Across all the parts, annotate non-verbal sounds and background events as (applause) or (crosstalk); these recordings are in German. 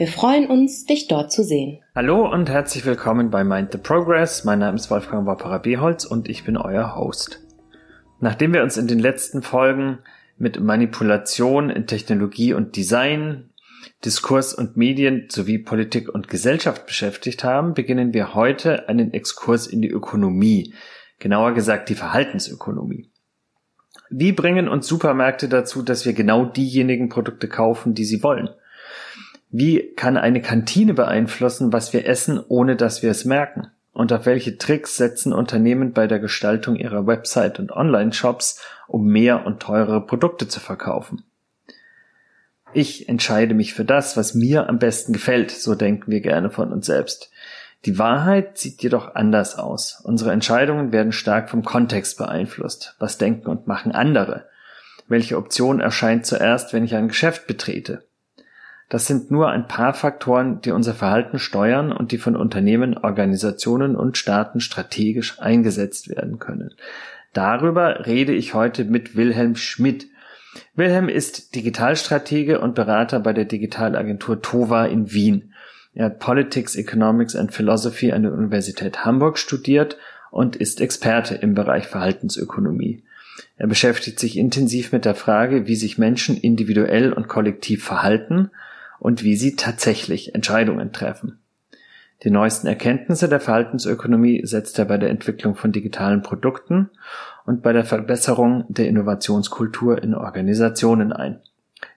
Wir freuen uns, dich dort zu sehen. Hallo und herzlich willkommen bei Mind the Progress. Mein Name ist Wolfgang Wapperer Beholz und ich bin euer Host. Nachdem wir uns in den letzten Folgen mit Manipulation in Technologie und Design, Diskurs und Medien sowie Politik und Gesellschaft beschäftigt haben, beginnen wir heute einen Exkurs in die Ökonomie, genauer gesagt die Verhaltensökonomie. Wie bringen uns Supermärkte dazu, dass wir genau diejenigen Produkte kaufen, die sie wollen? Wie kann eine Kantine beeinflussen, was wir essen, ohne dass wir es merken? Und auf welche Tricks setzen Unternehmen bei der Gestaltung ihrer Website und Online-Shops, um mehr und teurere Produkte zu verkaufen? Ich entscheide mich für das, was mir am besten gefällt, so denken wir gerne von uns selbst. Die Wahrheit sieht jedoch anders aus. Unsere Entscheidungen werden stark vom Kontext beeinflusst. Was denken und machen andere? Welche Option erscheint zuerst, wenn ich ein Geschäft betrete? Das sind nur ein paar Faktoren, die unser Verhalten steuern und die von Unternehmen, Organisationen und Staaten strategisch eingesetzt werden können. Darüber rede ich heute mit Wilhelm Schmidt. Wilhelm ist Digitalstratege und Berater bei der Digitalagentur TOVA in Wien. Er hat Politics, Economics and Philosophy an der Universität Hamburg studiert und ist Experte im Bereich Verhaltensökonomie. Er beschäftigt sich intensiv mit der Frage, wie sich Menschen individuell und kollektiv verhalten und wie sie tatsächlich Entscheidungen treffen. Die neuesten Erkenntnisse der Verhaltensökonomie setzt er bei der Entwicklung von digitalen Produkten und bei der Verbesserung der Innovationskultur in Organisationen ein.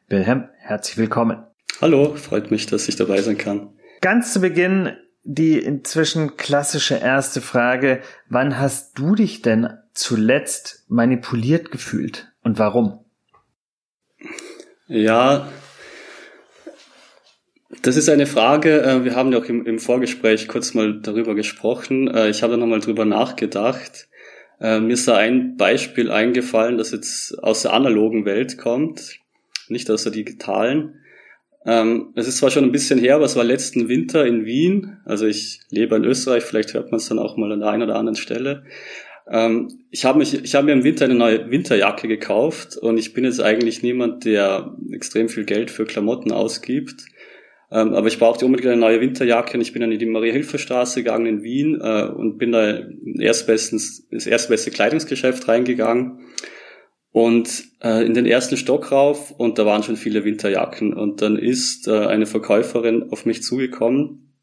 Wilhelm, herzlich willkommen. Hallo, freut mich, dass ich dabei sein kann. Ganz zu Beginn die inzwischen klassische erste Frage. Wann hast du dich denn zuletzt manipuliert gefühlt und warum? Ja, das ist eine Frage, äh, wir haben ja auch im, Vorgespräch kurz mal darüber gesprochen. Äh, ich habe da nochmal drüber nachgedacht. Äh, mir ist da ein Beispiel eingefallen, das jetzt aus der analogen Welt kommt, nicht aus der digitalen. Ähm, es ist zwar schon ein bisschen her, aber es war letzten Winter in Wien. Also ich lebe in Österreich, vielleicht hört man es dann auch mal an der einen oder anderen Stelle. Ähm, ich habe mich, ich habe mir im Winter eine neue Winterjacke gekauft und ich bin jetzt eigentlich niemand, der extrem viel Geld für Klamotten ausgibt. Ähm, aber ich brauchte unbedingt eine neue Winterjacke und ich bin dann in die Maria-Hilfer-Straße gegangen in Wien äh, und bin da erstbestens, das erstbeste Kleidungsgeschäft reingegangen. Und äh, in den ersten Stock rauf und da waren schon viele Winterjacken. Und dann ist äh, eine Verkäuferin auf mich zugekommen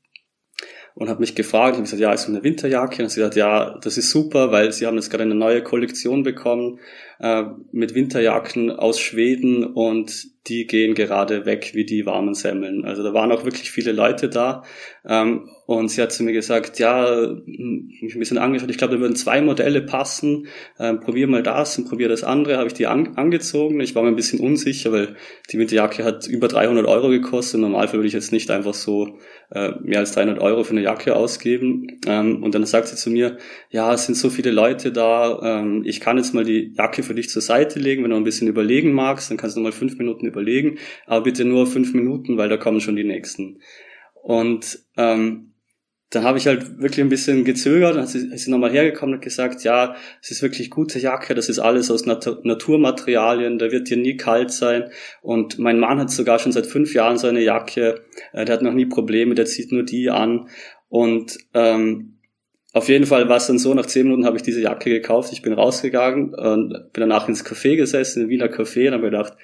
und hat mich gefragt, ich habe gesagt, ja, ist so eine Winterjacke? Und sie hat ja, das ist super, weil sie haben jetzt gerade eine neue Kollektion bekommen äh, mit Winterjacken aus Schweden und die gehen gerade weg wie die warmen Semmeln. Also da waren auch wirklich viele Leute da ähm, und sie hat zu mir gesagt, ja, mich ein bisschen angeschaut, ich glaube, da würden zwei Modelle passen. Ähm, probier mal das und probier das andere. Habe ich die an, angezogen. Ich war mir ein bisschen unsicher, weil die Winterjacke hat über 300 Euro gekostet. Im Normalfall würde ich jetzt nicht einfach so äh, mehr als 300 Euro für eine Jacke ausgeben. Ähm, und dann sagt sie zu mir, ja, es sind so viele Leute da. Ähm, ich kann jetzt mal die Jacke für dich zur Seite legen. Wenn du ein bisschen überlegen magst, dann kannst du mal fünf Minuten überlegen. Aber bitte nur fünf Minuten, weil da kommen schon die nächsten. Und ähm, dann habe ich halt wirklich ein bisschen gezögert, dann ist sie, nochmal hergekommen und gesagt, ja, es ist wirklich gute Jacke, das ist alles aus Nat Naturmaterialien, da wird dir nie kalt sein. Und mein Mann hat sogar schon seit fünf Jahren so eine Jacke, äh, der hat noch nie Probleme, der zieht nur die an. Und ähm, auf jeden Fall war es dann so, nach zehn Minuten habe ich diese Jacke gekauft, ich bin rausgegangen und bin danach ins Café gesessen, in Wiener Café und habe gedacht,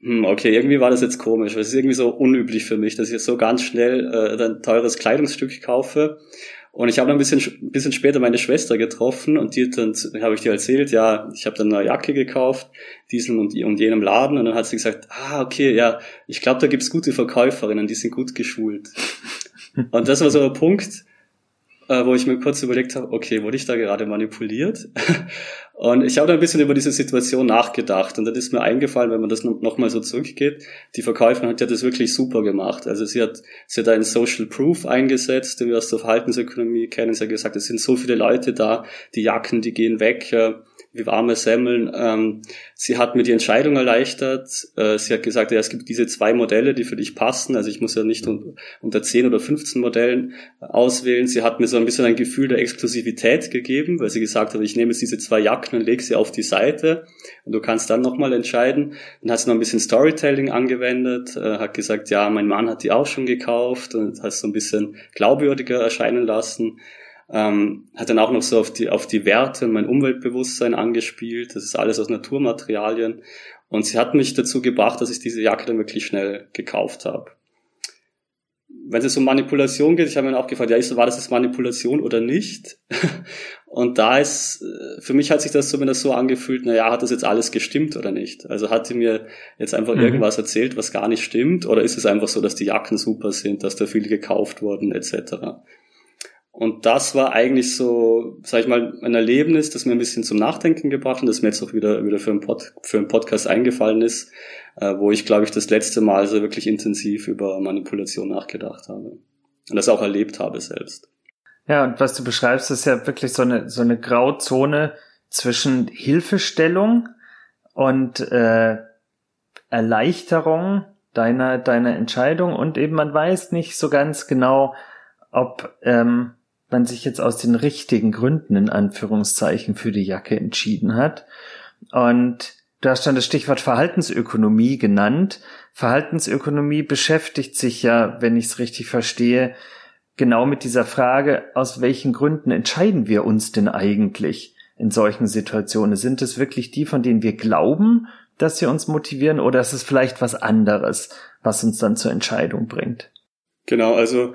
hm, okay, irgendwie war das jetzt komisch, weil es ist irgendwie so unüblich für mich, dass ich so ganz schnell äh, ein teures Kleidungsstück kaufe. Und ich habe dann ein bisschen, ein bisschen später meine Schwester getroffen und die dann habe ich dir erzählt, ja, ich habe dann eine Jacke gekauft, diesen und, und jenem Laden. Und dann hat sie gesagt, ah, okay, ja, ich glaube, da gibt's gute Verkäuferinnen, die sind gut geschult. (laughs) und das war so ein Punkt, äh, wo ich mir kurz überlegt habe, okay, wurde ich da gerade manipuliert? (laughs) und ich habe da ein bisschen über diese Situation nachgedacht und dann ist mir eingefallen, wenn man das nochmal so zurückgeht, die Verkäuferin hat ja das wirklich super gemacht. Also sie hat, sie hat einen Social Proof eingesetzt, den wir aus der Verhaltensökonomie kennen. Sie hat gesagt, es sind so viele Leute da, die Jacken, die gehen weg. Äh, wie warme Semmeln. Ähm, sie hat mir die Entscheidung erleichtert. Äh, sie hat gesagt, ja, es gibt diese zwei Modelle, die für dich passen. Also ich muss ja nicht un unter 10 oder 15 Modellen auswählen. Sie hat mir so ein bisschen ein Gefühl der Exklusivität gegeben, weil sie gesagt hat, ich nehme jetzt diese zwei Jacken und lege sie auf die Seite und du kannst dann nochmal entscheiden. Dann hat sie noch ein bisschen Storytelling angewendet, äh, hat gesagt, ja, mein Mann hat die auch schon gekauft und hat so ein bisschen glaubwürdiger erscheinen lassen. Ähm, hat dann auch noch so auf die, auf die Werte und mein Umweltbewusstsein angespielt. Das ist alles aus Naturmaterialien. Und sie hat mich dazu gebracht, dass ich diese Jacke dann wirklich schnell gekauft habe. Wenn es um Manipulation geht, ich habe mir auch gefragt, ja, ist, war das jetzt Manipulation oder nicht? (laughs) Und da ist, äh, für mich hat sich das zumindest so angefühlt, naja, hat das jetzt alles gestimmt oder nicht? Also hat sie mir jetzt einfach mhm. irgendwas erzählt, was gar nicht stimmt? Oder ist es einfach so, dass die Jacken super sind, dass da viele gekauft wurden, etc.? Und das war eigentlich so, sag ich mal, ein Erlebnis, das mir ein bisschen zum Nachdenken gebracht und das mir jetzt auch wieder, wieder für, einen Pod, für einen Podcast eingefallen ist, äh, wo ich, glaube ich, das letzte Mal so wirklich intensiv über Manipulation nachgedacht habe. Und das auch erlebt habe selbst. Ja, und was du beschreibst, ist ja wirklich so eine, so eine Grauzone zwischen Hilfestellung und äh, Erleichterung deiner, deiner Entscheidung und eben man weiß nicht so ganz genau, ob ähm, man sich jetzt aus den richtigen Gründen in Anführungszeichen für die Jacke entschieden hat. Und da stand das Stichwort Verhaltensökonomie genannt. Verhaltensökonomie beschäftigt sich ja, wenn ich es richtig verstehe, genau mit dieser Frage, aus welchen Gründen entscheiden wir uns denn eigentlich in solchen Situationen? Sind es wirklich die, von denen wir glauben, dass sie uns motivieren, oder ist es vielleicht was anderes, was uns dann zur Entscheidung bringt? Genau, also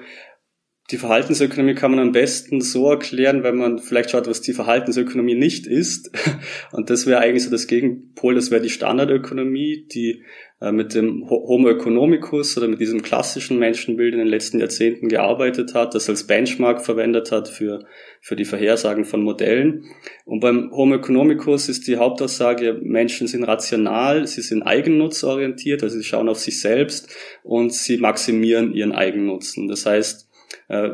die Verhaltensökonomie kann man am besten so erklären, wenn man vielleicht schaut, was die Verhaltensökonomie nicht ist. (laughs) Und das wäre eigentlich so das Gegenpol, das wäre die Standardökonomie, die äh, mit dem Homo economicus oder mit diesem klassischen Menschenbild in den letzten Jahrzehnten gearbeitet hat, das als Benchmark verwendet hat für, für die Vorhersagen von Modellen. Und beim Homo economicus ist die Hauptaussage, Menschen sind rational, sie sind eigennutzorientiert, also sie schauen auf sich selbst und sie maximieren ihren Eigennutzen. Das heißt, äh,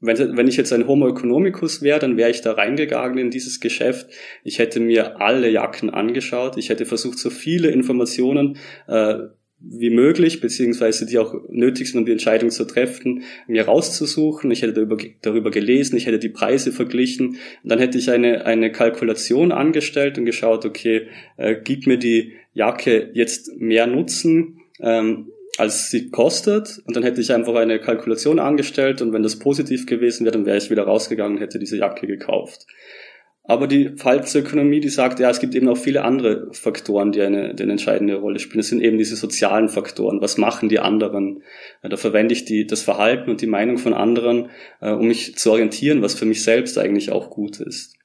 wenn, wenn ich jetzt ein Homo economicus wäre, dann wäre ich da reingegangen in dieses Geschäft. Ich hätte mir alle Jacken angeschaut. Ich hätte versucht, so viele Informationen äh, wie möglich, beziehungsweise die auch nötig sind, um die Entscheidung zu treffen, mir rauszusuchen. Ich hätte darüber, darüber gelesen, ich hätte die Preise verglichen. Und dann hätte ich eine, eine Kalkulation angestellt und geschaut, okay, äh, gibt mir die Jacke jetzt mehr Nutzen? Ähm, als sie kostet. Und dann hätte ich einfach eine Kalkulation angestellt und wenn das positiv gewesen wäre, dann wäre ich wieder rausgegangen und hätte diese Jacke gekauft. Aber die Verhaltensökonomie, die sagt, ja, es gibt eben auch viele andere Faktoren, die eine, die eine entscheidende Rolle spielen. Es sind eben diese sozialen Faktoren. Was machen die anderen? Da verwende ich die, das Verhalten und die Meinung von anderen, äh, um mich zu orientieren, was für mich selbst eigentlich auch gut ist.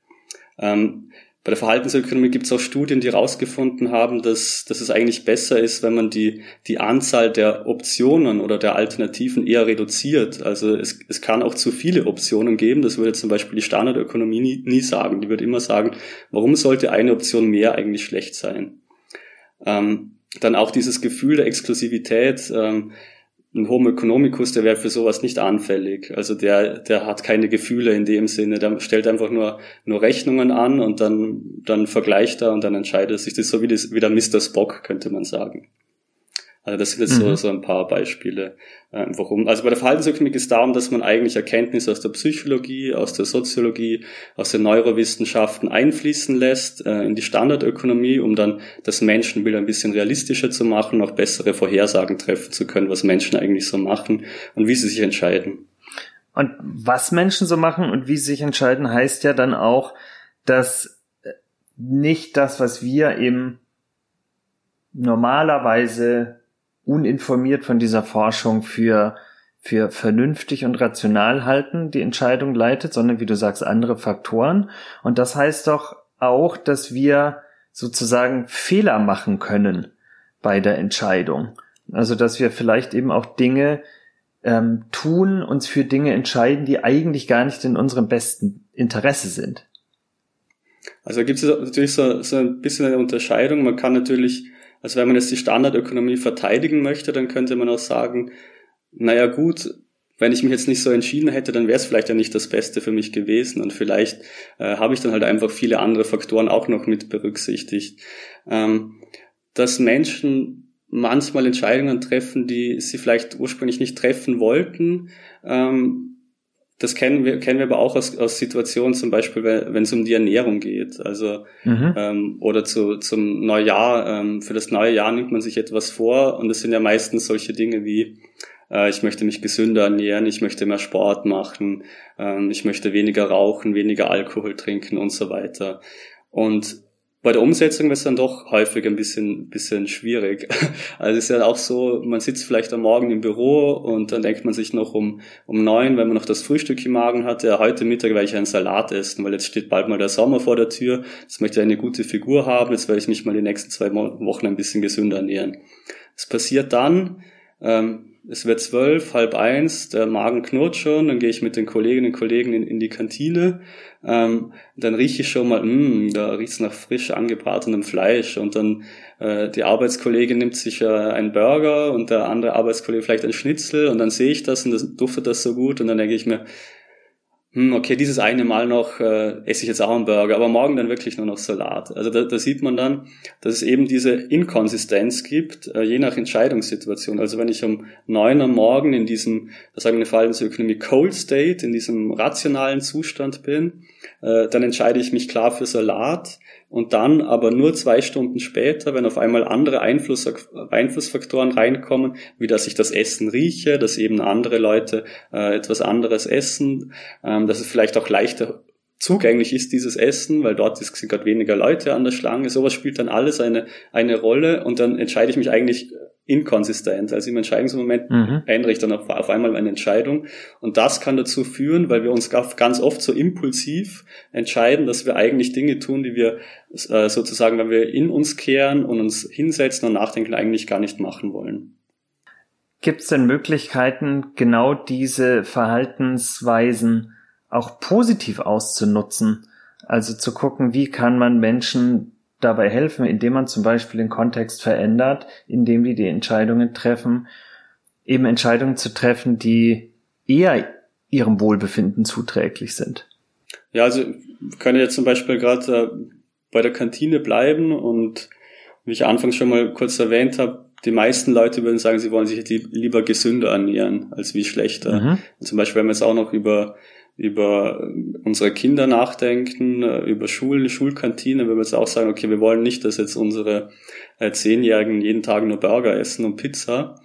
Ähm, bei der Verhaltensökonomie gibt es auch Studien, die herausgefunden haben, dass, dass es eigentlich besser ist, wenn man die, die Anzahl der Optionen oder der Alternativen eher reduziert. Also es, es kann auch zu viele Optionen geben. Das würde zum Beispiel die Standardökonomie nie, nie sagen. Die würde immer sagen, warum sollte eine Option mehr eigentlich schlecht sein? Ähm, dann auch dieses Gefühl der Exklusivität. Ähm, ein Homo economicus, der wäre für sowas nicht anfällig. Also der, der hat keine Gefühle in dem Sinne. Der stellt einfach nur, nur Rechnungen an und dann, dann vergleicht er und dann entscheidet sich. Das ist so wie, das, wie der Mr. Spock, könnte man sagen. Also das sind jetzt mhm. so, so ein paar Beispiele, äh, warum. Also bei der Verhaltensökonomik geht es darum, dass man eigentlich Erkenntnisse aus der Psychologie, aus der Soziologie, aus den Neurowissenschaften einfließen lässt äh, in die Standardökonomie, um dann das Menschenbild ein bisschen realistischer zu machen, auch bessere Vorhersagen treffen zu können, was Menschen eigentlich so machen und wie sie sich entscheiden. Und was Menschen so machen und wie sie sich entscheiden, heißt ja dann auch, dass äh, nicht das, was wir eben normalerweise uninformiert von dieser Forschung für, für vernünftig und rational halten, die Entscheidung leitet, sondern wie du sagst, andere Faktoren. Und das heißt doch auch, dass wir sozusagen Fehler machen können bei der Entscheidung. Also, dass wir vielleicht eben auch Dinge ähm, tun, uns für Dinge entscheiden, die eigentlich gar nicht in unserem besten Interesse sind. Also gibt es natürlich so, so ein bisschen eine Unterscheidung. Man kann natürlich also wenn man jetzt die Standardökonomie verteidigen möchte, dann könnte man auch sagen, naja gut, wenn ich mich jetzt nicht so entschieden hätte, dann wäre es vielleicht ja nicht das Beste für mich gewesen und vielleicht äh, habe ich dann halt einfach viele andere Faktoren auch noch mit berücksichtigt. Ähm, dass Menschen manchmal Entscheidungen treffen, die sie vielleicht ursprünglich nicht treffen wollten, ähm, das kennen wir, kennen wir aber auch aus, aus Situationen, zum Beispiel, wenn es um die Ernährung geht. Also mhm. ähm, oder zu, zum Neujahr. Ähm, für das neue Jahr nimmt man sich etwas vor und es sind ja meistens solche Dinge wie äh, ich möchte mich gesünder ernähren, ich möchte mehr Sport machen, ähm, ich möchte weniger rauchen, weniger Alkohol trinken und so weiter. Und bei der Umsetzung wird es dann doch häufig ein bisschen, bisschen schwierig. (laughs) Also es ist ja auch so, man sitzt vielleicht am Morgen im Büro und dann denkt man sich noch um, um neun, wenn man noch das Frühstück im Magen hatte, ja, heute Mittag werde ich einen Salat essen, weil jetzt steht bald mal der Sommer vor der Tür, jetzt möchte ich eine gute Figur haben, jetzt werde ich mich mal die nächsten zwei Wochen ein bisschen gesünder ernähren. Es passiert dann, ähm, es wird zwölf, halb eins, der Magen knurrt schon, dann gehe ich mit den Kolleginnen und Kollegen in, in die Kantine, ähm, dann rieche ich schon mal, mh, mm, da riecht's nach frisch angebratenem Fleisch. Und dann äh, die Arbeitskollegin nimmt sich äh, einen Burger und der andere Arbeitskollege vielleicht ein Schnitzel. Und dann sehe ich das und das duftet das so gut. Und dann denke ich mir, hm, okay, dieses eine Mal noch äh, esse ich jetzt auch einen Burger, aber morgen dann wirklich nur noch Salat. Also da, da sieht man dann, dass es eben diese Inkonsistenz gibt, äh, je nach Entscheidungssituation. Also wenn ich um neun am Morgen in diesem, das sagen wir Verhaltensökonomie Cold State, in diesem rationalen Zustand bin, äh, dann entscheide ich mich klar für Salat und dann aber nur zwei Stunden später, wenn auf einmal andere Einfluss, Einflussfaktoren reinkommen, wie dass ich das Essen rieche, dass eben andere Leute äh, etwas anderes essen, ähm, dass es vielleicht auch leichter zugänglich ist, dieses Essen, weil dort sind gerade weniger Leute an der Schlange. Sowas spielt dann alles eine, eine Rolle und dann entscheide ich mich eigentlich inkonsistent. Also im Entscheidungsmoment mhm. ändere ich dann auf, auf einmal meine Entscheidung. Und das kann dazu führen, weil wir uns ganz oft so impulsiv entscheiden, dass wir eigentlich Dinge tun, die wir äh, sozusagen, wenn wir in uns kehren und uns hinsetzen und nachdenken, eigentlich gar nicht machen wollen. Gibt es denn Möglichkeiten, genau diese Verhaltensweisen auch positiv auszunutzen. Also zu gucken, wie kann man Menschen dabei helfen, indem man zum Beispiel den Kontext verändert, indem die die Entscheidungen treffen, eben Entscheidungen zu treffen, die eher ihrem Wohlbefinden zuträglich sind. Ja, also wir können jetzt zum Beispiel gerade äh, bei der Kantine bleiben und wie ich anfangs schon mal kurz erwähnt habe, die meisten Leute würden sagen, sie wollen sich lieber gesünder ernähren als wie schlechter. Mhm. Zum Beispiel, wenn wir jetzt auch noch über über unsere Kinder nachdenken, äh, über Schulen, Schulkantine, wenn wir jetzt auch sagen, okay, wir wollen nicht, dass jetzt unsere äh, Zehnjährigen jeden Tag nur Burger essen und Pizza.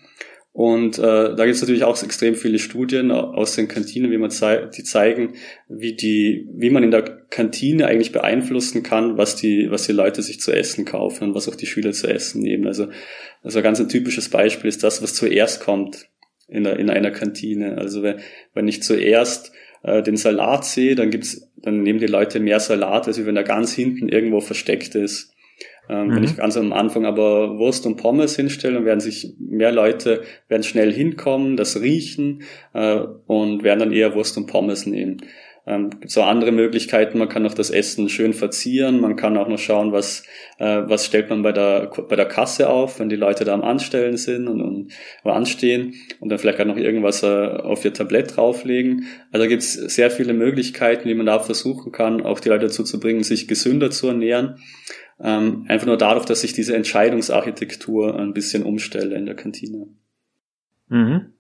Und äh, da gibt es natürlich auch extrem viele Studien aus den Kantinen, wie man zei die zeigen, wie die, wie man in der Kantine eigentlich beeinflussen kann, was die, was die Leute sich zu essen kaufen und was auch die Schüler zu essen nehmen. Also, also ganz ein typisches Beispiel ist das, was zuerst kommt in, der, in einer Kantine. Also wenn, wenn ich zuerst äh, den Salat sehe, dann gibt's, dann nehmen die Leute mehr Salat, als wenn er ganz hinten irgendwo versteckt ist. Ähm, mhm. Wenn ich ganz am Anfang aber Wurst und Pommes hinstelle, dann werden sich mehr Leute werden schnell hinkommen, das riechen äh, und werden dann eher Wurst und Pommes nehmen. Ähm, gibt so andere Möglichkeiten. Man kann noch das Essen schön verzieren. Man kann auch noch schauen, was äh, was stellt man bei der bei der Kasse auf, wenn die Leute da am Anstellen sind und, und anstehen und dann vielleicht auch noch irgendwas äh, auf ihr Tablett drauflegen. Also gibt es sehr viele Möglichkeiten, wie man da versuchen kann, auch die Leute dazu zu bringen, sich gesünder zu ernähren. ähm, einfach nur dadurch, dass ich diese Entscheidungsarchitektur ein bisschen umstelle in der Kantine. Mhm.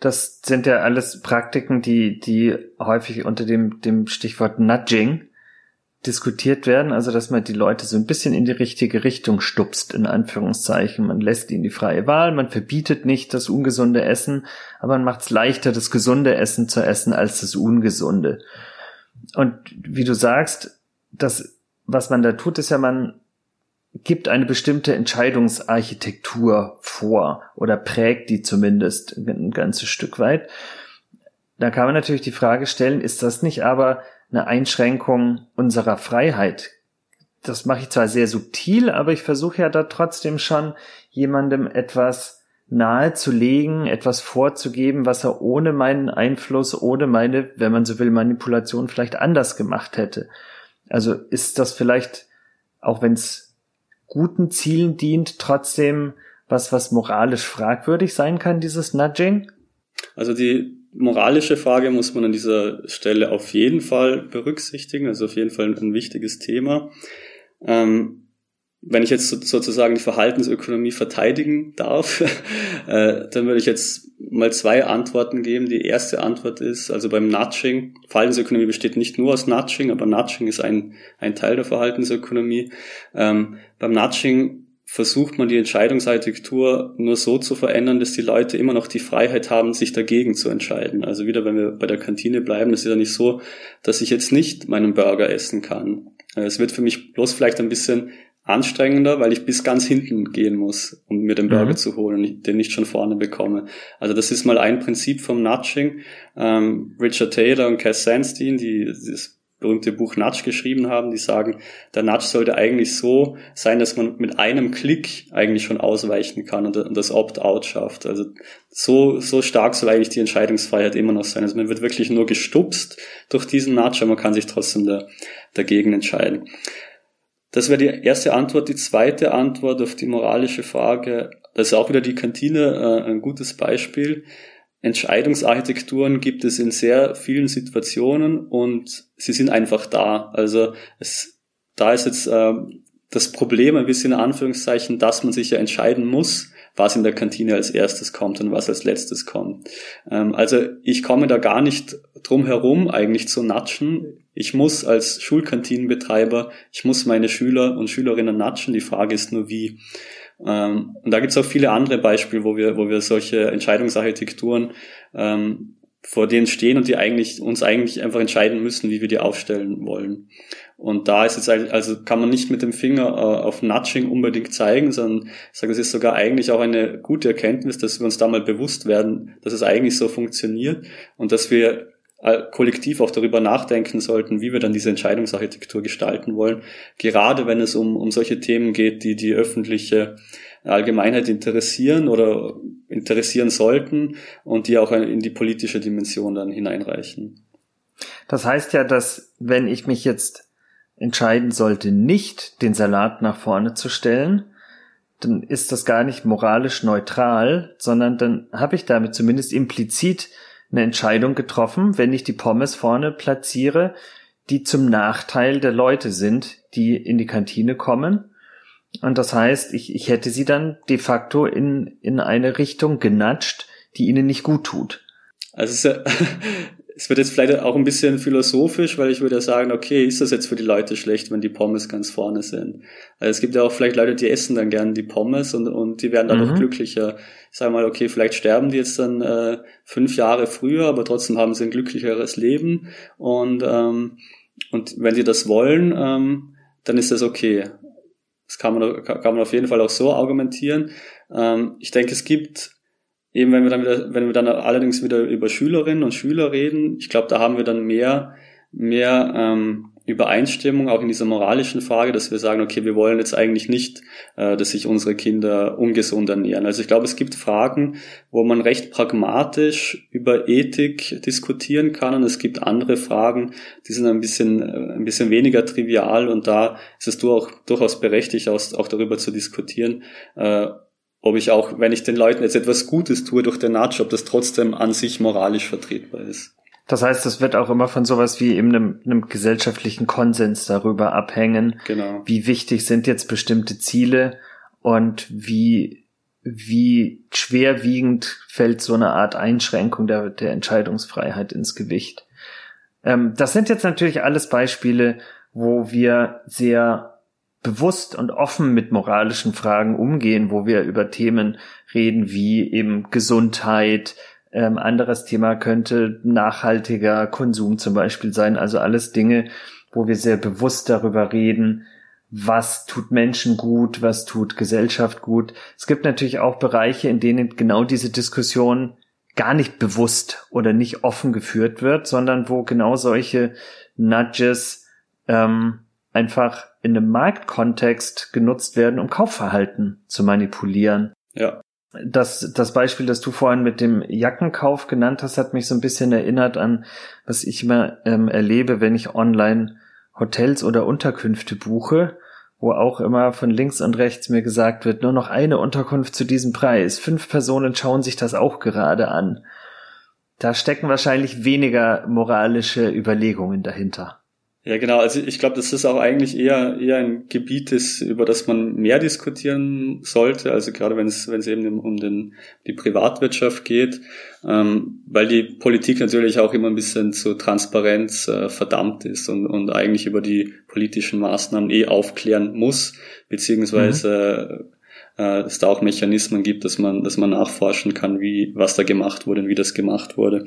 Das sind ja alles Praktiken, die, die häufig unter dem, dem Stichwort Nudging diskutiert werden, also dass man die Leute so ein bisschen in die richtige Richtung stupst, in Anführungszeichen. Man lässt ihnen die freie Wahl, man verbietet nicht das ungesunde Essen, aber man macht es leichter, das gesunde Essen zu essen als das ungesunde. Und wie du sagst, das, was man da tut, ist ja, man gibt eine bestimmte Entscheidungsarchitektur vor oder prägt die zumindest ein ganzes Stück weit. Da kann man natürlich die Frage stellen, ist das nicht aber eine Einschränkung unserer Freiheit? Das mache ich zwar sehr subtil, aber ich versuche ja da trotzdem schon jemandem etwas nahezulegen, etwas vorzugeben, was er ohne meinen Einfluss, ohne meine, wenn man so will, Manipulation vielleicht anders gemacht hätte. Also ist das vielleicht, auch wenn es guten Zielen dient, trotzdem was, was moralisch fragwürdig sein kann, dieses Nudging? Also die moralische Frage muss man an dieser Stelle auf jeden Fall berücksichtigen, also auf jeden Fall ein, wichtiges Thema. Ähm, wenn ich jetzt sozusagen die Verhaltensökonomie verteidigen darf, (laughs) äh, dann würde ich jetzt mal zwei Antworten geben. Die erste Antwort ist, also beim Nudging, Verhaltensökonomie besteht nicht nur aus Nudging, aber Nudging ist ein, ein Teil der Verhaltensökonomie. Ähm, beim Nudging versucht man die Entscheidungsarchitektur nur so zu verändern, dass die Leute immer noch die Freiheit haben, sich dagegen zu entscheiden. Also wieder, wenn wir bei der Kantine bleiben, das ist ja nicht so, dass ich jetzt nicht meinen Burger essen kann. Äh, es wird für mich bloß vielleicht ein bisschen anstrengender, weil ich bis ganz hinten gehen muss, um mir den Burger mhm. zu holen und den nicht schon vorne bekomme. Also das ist mal ein Prinzip vom Nudging. Ähm, Richard Taylor und Cass Sandstein, die das berühmte Buch Nudge geschrieben haben, die sagen, der Nudge sollte eigentlich so sein, dass man mit einem Klick eigentlich schon ausweichen kann und, das Opt-out schafft. Also so, so stark soll eigentlich die Entscheidungsfreiheit immer noch sein. Also man wird wirklich nur gestupst durch diesen Nudge, aber man kann sich trotzdem da, dagegen entscheiden. Das wäre die erste Antwort. Die zweite Antwort auf die moralische Frage, das ist auch wieder die Kantine äh, ein gutes Beispiel. Entscheidungsarchitekturen gibt es in sehr vielen Situationen und sie sind einfach da. Also es, da ist jetzt äh, das Problem ein bisschen in Anführungszeichen, dass man sich ja entscheiden muss, was in der Kantine als erstes kommt und was als letztes kommt. Ähm, also ich komme da gar nicht drum herum, eigentlich zu natschen. Ich muss als Schulkantinenbetreiber, ich muss meine Schüler und Schülerinnen natschen. Die Frage ist nur wie. Ähm, und da gibt es auch viele andere Beispiele, wo wir, wo wir solche Entscheidungsarchitekturen ähm, vor denen stehen und die eigentlich uns eigentlich einfach entscheiden müssen, wie wir die aufstellen wollen. Und da ist jetzt also kann man nicht mit dem Finger äh, auf Nudging unbedingt zeigen, sondern ich sage, es ist sogar eigentlich auch eine gute Erkenntnis, dass wir uns da mal bewusst werden, dass es eigentlich so funktioniert und dass wir kollektiv auch darüber nachdenken sollten, wie wir dann diese Entscheidungsarchitektur gestalten wollen, gerade wenn es um, um solche Themen geht, die die öffentliche Allgemeinheit interessieren oder interessieren sollten und die auch in die politische Dimension dann hineinreichen. Das heißt ja, dass wenn ich mich jetzt entscheiden sollte, nicht den Salat nach vorne zu stellen, dann ist das gar nicht moralisch neutral, sondern dann habe ich damit zumindest implizit eine Entscheidung getroffen, wenn ich die Pommes vorne platziere, die zum Nachteil der Leute sind, die in die Kantine kommen und das heißt, ich, ich hätte sie dann de facto in, in eine Richtung genatscht, die ihnen nicht gut tut. Also es, ja, wird jetzt vielleicht auch ein bisschen philosophisch, weil ich würde sagen, okay, ist das jetzt für die Leute schlecht, wenn die Pommes ganz vorne sind? Also es gibt ja auch vielleicht Leute, die essen dann gern die Pommes und, und die werden dadurch mhm. glücklicher. Ich sage mal, okay, vielleicht sterben die jetzt dann äh, fünf Jahre früher, aber trotzdem haben sie ein glücklicheres Leben. Und, ähm, und wenn sie das wollen, ähm, dann ist das okay. Das kann man, kann man auf jeden Fall auch so argumentieren. Ähm, ich denke, es gibt eben, wenn wir dann wieder, wenn wir dann allerdings wieder über Schülerinnen und Schüler reden, ich glaube, da haben wir dann mehr, mehr ähm, Übereinstimmung auch in dieser moralischen Frage, dass wir sagen, okay, wir wollen jetzt eigentlich nicht, äh, dass sich unsere Kinder ungesund ernähren. Also ich glaube, es gibt Fragen, wo man recht pragmatisch über Ethik diskutieren kann und es gibt andere Fragen, die sind ein bisschen, ein bisschen weniger trivial und da ist es durchaus berechtigt, auch darüber zu diskutieren, äh, ob ich auch, wenn ich den Leuten jetzt etwas Gutes tue durch den Nudge, ob das trotzdem an sich moralisch vertretbar ist. Das heißt, es wird auch immer von sowas wie eben einem, einem gesellschaftlichen Konsens darüber abhängen, genau. wie wichtig sind jetzt bestimmte Ziele und wie, wie schwerwiegend fällt so eine Art Einschränkung der, der Entscheidungsfreiheit ins Gewicht. Ähm, das sind jetzt natürlich alles Beispiele, wo wir sehr bewusst und offen mit moralischen Fragen umgehen, wo wir über Themen reden wie eben Gesundheit, ähm, anderes Thema könnte nachhaltiger Konsum zum Beispiel sein. Also alles Dinge, wo wir sehr bewusst darüber reden, was tut Menschen gut, was tut Gesellschaft gut. Es gibt natürlich auch Bereiche, in denen genau diese Diskussion gar nicht bewusst oder nicht offen geführt wird, sondern wo genau solche Nudges ähm, einfach in einem Marktkontext genutzt werden, um Kaufverhalten zu manipulieren. Ja. Das, das Beispiel, das du vorhin mit dem Jackenkauf genannt hast, hat mich so ein bisschen erinnert an, was ich immer ähm, erlebe, wenn ich online Hotels oder Unterkünfte buche, wo auch immer von links und rechts mir gesagt wird, nur noch eine Unterkunft zu diesem Preis. Fünf Personen schauen sich das auch gerade an. Da stecken wahrscheinlich weniger moralische Überlegungen dahinter. Ja, genau. Also ich glaube, das ist auch eigentlich eher eher ein Gebiet, ist, über das man mehr diskutieren sollte. Also gerade wenn es wenn es eben um den die Privatwirtschaft geht, ähm, weil die Politik natürlich auch immer ein bisschen zur Transparenz äh, verdammt ist und und eigentlich über die politischen Maßnahmen eh aufklären muss, beziehungsweise mhm. äh, es da auch Mechanismen gibt, dass man dass man nachforschen kann, wie was da gemacht wurde und wie das gemacht wurde.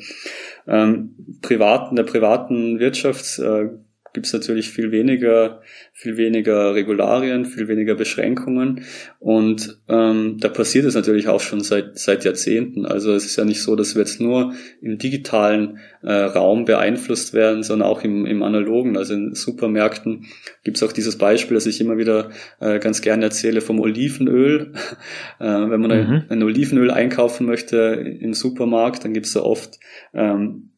Ähm, privat in der privaten Wirtschaft äh, gibt es natürlich viel weniger, viel weniger Regularien, viel weniger Beschränkungen. Und ähm, da passiert es natürlich auch schon seit, seit Jahrzehnten. Also es ist ja nicht so, dass wir jetzt nur im digitalen äh, Raum beeinflusst werden, sondern auch im, im analogen. Also in Supermärkten gibt es auch dieses Beispiel, das ich immer wieder äh, ganz gerne erzähle vom Olivenöl. (laughs) äh, wenn man mhm. ein, ein Olivenöl einkaufen möchte im Supermarkt, dann gibt es da oft ähm,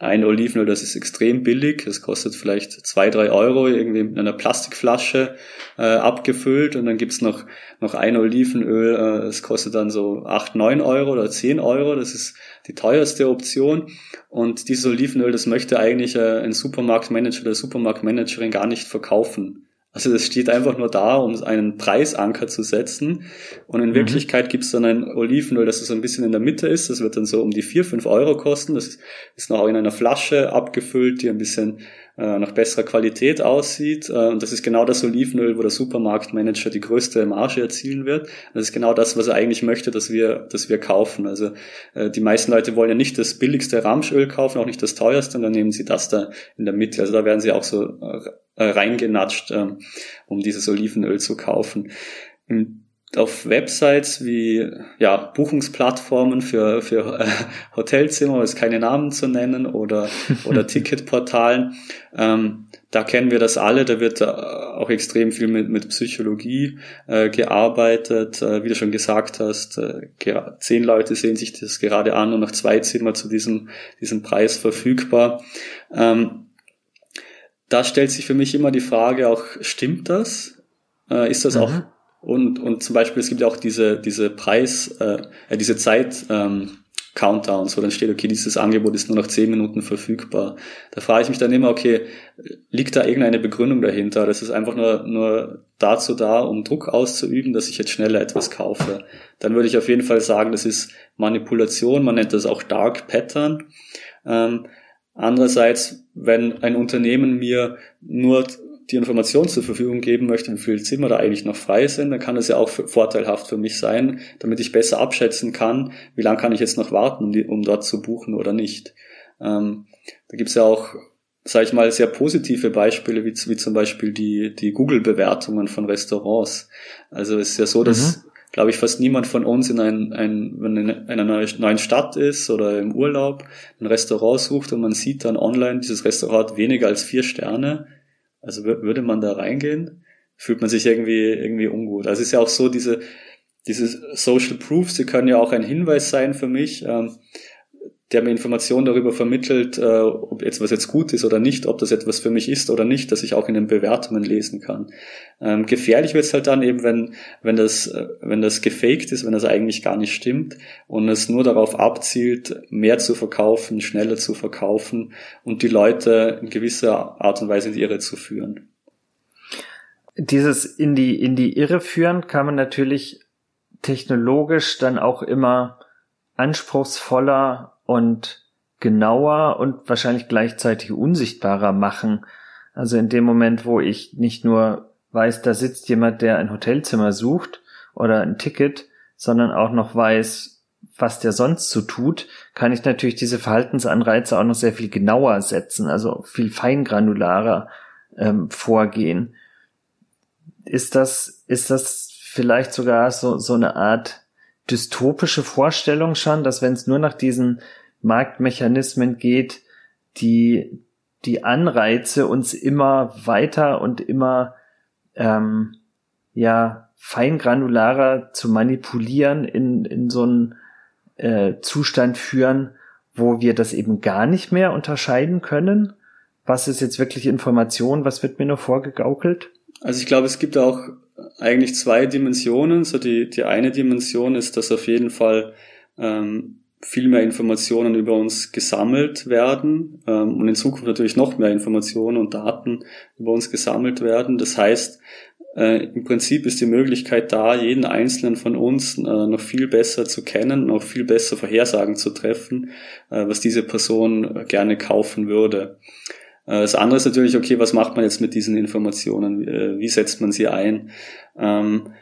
ein Olivenöl, das ist extrem billig. Das kostet vielleicht zwei, drei Euro, irgendwie in einer Plastikflasche äh, abgefüllt. Und dann gibt's noch, noch ein Olivenöl, äh, das kostet dann so acht, neun Euro oder zehn Euro. Das ist die teuerste Option. Und dieses Olivenöl, das möchte eigentlich äh, ein Supermarktmanager oder Supermarktmanagerin gar nicht verkaufen. Also das steht einfach nur da, um einen Preisanker zu setzen. Und in mhm. Wirklichkeit gibt es dann ein Olivenöl, das so ein bisschen in der Mitte ist. Das wird dann so um die vier fünf Euro kosten. Das ist noch in einer Flasche abgefüllt, die ein bisschen äh, nach besserer Qualität aussieht. Äh, und das ist genau das Olivenöl, wo der Supermarktmanager die größte Marge erzielen wird. Das ist genau das, was er eigentlich möchte, dass wir, dass wir kaufen. Also äh, die meisten Leute wollen ja nicht das billigste Ramschöl kaufen, auch nicht das teuerste, und dann nehmen sie das da in der Mitte. Also da werden sie auch so äh, reingenatscht, ähm, um dieses Olivenöl zu kaufen. Im auf Websites wie ja, Buchungsplattformen für, für äh, Hotelzimmer, jetzt keine Namen zu nennen, oder, (laughs) oder Ticketportalen. Ähm, da kennen wir das alle, da wird äh, auch extrem viel mit, mit Psychologie äh, gearbeitet. Äh, wie du schon gesagt hast, äh, zehn Leute sehen sich das gerade an und noch zwei Zimmer zu diesem, diesem Preis verfügbar. Ähm, da stellt sich für mich immer die Frage auch, stimmt das? Äh, ist das mhm. auch und, und zum Beispiel, es gibt ja auch diese, diese Preis, äh, diese Zeit, ähm, Countdowns, wo dann steht, okay, dieses Angebot ist nur noch zehn Minuten verfügbar. Da frage ich mich dann immer, okay, liegt da irgendeine Begründung dahinter? Das ist einfach nur, nur dazu da, um Druck auszuüben, dass ich jetzt schneller etwas kaufe. Dann würde ich auf jeden Fall sagen, das ist Manipulation, man nennt das auch Dark Pattern. Ähm, andererseits, wenn ein Unternehmen mir nur die Information zur Verfügung geben möchte, wie viele Zimmer da eigentlich noch frei sind, dann kann das ja auch vorteilhaft für mich sein, damit ich besser abschätzen kann, wie lange kann ich jetzt noch warten, um, um dort zu buchen oder nicht. Ähm, da gibt's ja auch, sage ich mal, sehr positive Beispiele, wie, wie zum Beispiel die, die Google-Bewertungen von Restaurants. Also es ist ja so, dass, mhm. glaube ich, fast niemand von uns in, ein, ein, wenn in einer neuen Stadt ist oder im Urlaub ein Restaurant sucht und man sieht dann online, dieses Restaurant hat weniger als vier Sterne, also würde man da reingehen, fühlt man sich irgendwie, irgendwie ungut. Also es ist ja auch so, diese, diese Social Proofs, sie können ja auch ein Hinweis sein für mich. Ähm, der mir Informationen darüber vermittelt, äh, ob jetzt was jetzt gut ist oder nicht, ob das etwas für mich ist oder nicht, dass ich auch in den Bewertungen lesen kann. Ähm, gefährlich wird es halt dann eben, wenn, wenn, das, äh, wenn das gefaked ist, wenn das eigentlich gar nicht stimmt und es nur darauf abzielt, mehr zu verkaufen, schneller zu verkaufen und die Leute in gewisser Art und Weise in die Irre zu führen. Dieses in die, in die Irre führen kann man natürlich technologisch dann auch immer anspruchsvoller und genauer und wahrscheinlich gleichzeitig unsichtbarer machen. Also in dem Moment, wo ich nicht nur weiß, da sitzt jemand, der ein Hotelzimmer sucht oder ein Ticket, sondern auch noch weiß, was der sonst so tut, kann ich natürlich diese Verhaltensanreize auch noch sehr viel genauer setzen, also viel feingranularer ähm, vorgehen. Ist das, ist das vielleicht sogar so, so eine Art dystopische Vorstellung schon, dass wenn es nur nach diesen Marktmechanismen geht, die die Anreize uns immer weiter und immer ähm, ja feingranularer zu manipulieren in, in so einen äh, Zustand führen, wo wir das eben gar nicht mehr unterscheiden können. Was ist jetzt wirklich Information? Was wird mir nur vorgegaukelt? Also ich glaube, es gibt auch eigentlich zwei Dimensionen. So die, die eine Dimension ist, dass auf jeden Fall ähm, viel mehr Informationen über uns gesammelt werden ähm, und in Zukunft natürlich noch mehr Informationen und Daten über uns gesammelt werden. Das heißt, äh, im Prinzip ist die Möglichkeit da, jeden einzelnen von uns äh, noch viel besser zu kennen, noch viel besser Vorhersagen zu treffen, äh, was diese Person gerne kaufen würde. Äh, das andere ist natürlich, okay, was macht man jetzt mit diesen Informationen? Äh, wie setzt man sie ein? Ähm,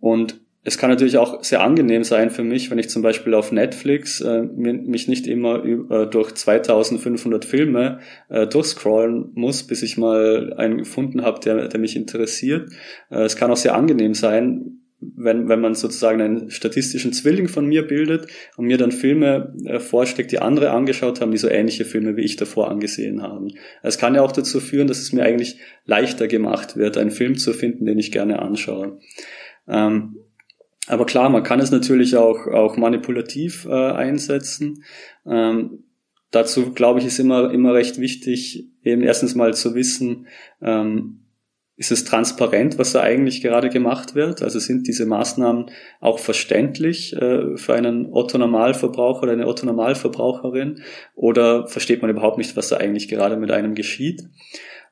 und es kann natürlich auch sehr angenehm sein für mich, wenn ich zum Beispiel auf Netflix äh, mich nicht immer äh, durch 2500 Filme äh, durchscrollen muss, bis ich mal einen gefunden habe, der, der mich interessiert. Äh, es kann auch sehr angenehm sein, wenn, wenn man sozusagen einen statistischen Zwilling von mir bildet und mir dann Filme äh, vorschlägt, die andere angeschaut haben, die so ähnliche Filme wie ich davor angesehen haben. Es kann ja auch dazu führen, dass es mir eigentlich leichter gemacht wird, einen Film zu finden, den ich gerne anschaue. Ähm, aber klar, man kann es natürlich auch, auch manipulativ äh, einsetzen. Ähm, dazu, glaube ich, ist immer, immer recht wichtig, eben erstens mal zu wissen, ähm, ist es transparent, was da eigentlich gerade gemacht wird? Also sind diese Maßnahmen auch verständlich äh, für einen Otto-Normalverbraucher oder eine Otto-Normalverbraucherin? Oder versteht man überhaupt nicht, was da eigentlich gerade mit einem geschieht?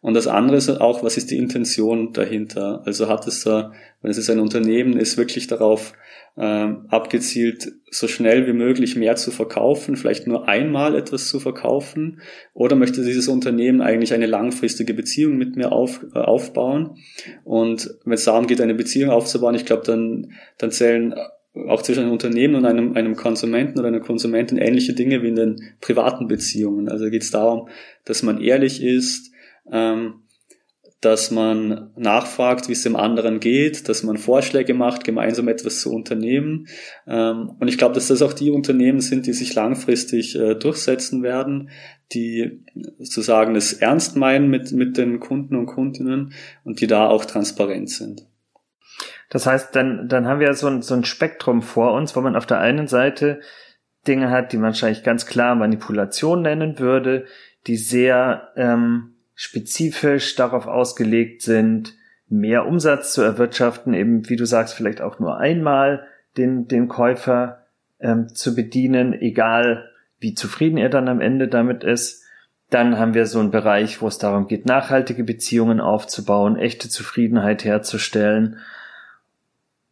Und das andere ist auch, was ist die Intention dahinter? Also hat es da, wenn es jetzt ein Unternehmen ist, wirklich darauf äh, abgezielt, so schnell wie möglich mehr zu verkaufen, vielleicht nur einmal etwas zu verkaufen? Oder möchte dieses Unternehmen eigentlich eine langfristige Beziehung mit mir auf, äh, aufbauen? Und wenn es darum geht, eine Beziehung aufzubauen, ich glaube, dann, dann zählen auch zwischen einem Unternehmen und einem, einem Konsumenten oder einer Konsumentin ähnliche Dinge wie in den privaten Beziehungen. Also geht es darum, dass man ehrlich ist, ähm, dass man nachfragt, wie es dem anderen geht, dass man Vorschläge macht, gemeinsam etwas zu unternehmen. Ähm, und ich glaube, dass das auch die Unternehmen sind, die sich langfristig äh, durchsetzen werden, die sozusagen es ernst meinen mit, mit den Kunden und Kundinnen und die da auch transparent sind. Das heißt, dann, dann haben wir so ein, so ein Spektrum vor uns, wo man auf der einen Seite Dinge hat, die man wahrscheinlich ganz klar Manipulation nennen würde, die sehr ähm, spezifisch darauf ausgelegt sind, mehr Umsatz zu erwirtschaften, eben wie du sagst, vielleicht auch nur einmal den, den Käufer ähm, zu bedienen, egal wie zufrieden er dann am Ende damit ist. Dann haben wir so einen Bereich, wo es darum geht, nachhaltige Beziehungen aufzubauen, echte Zufriedenheit herzustellen.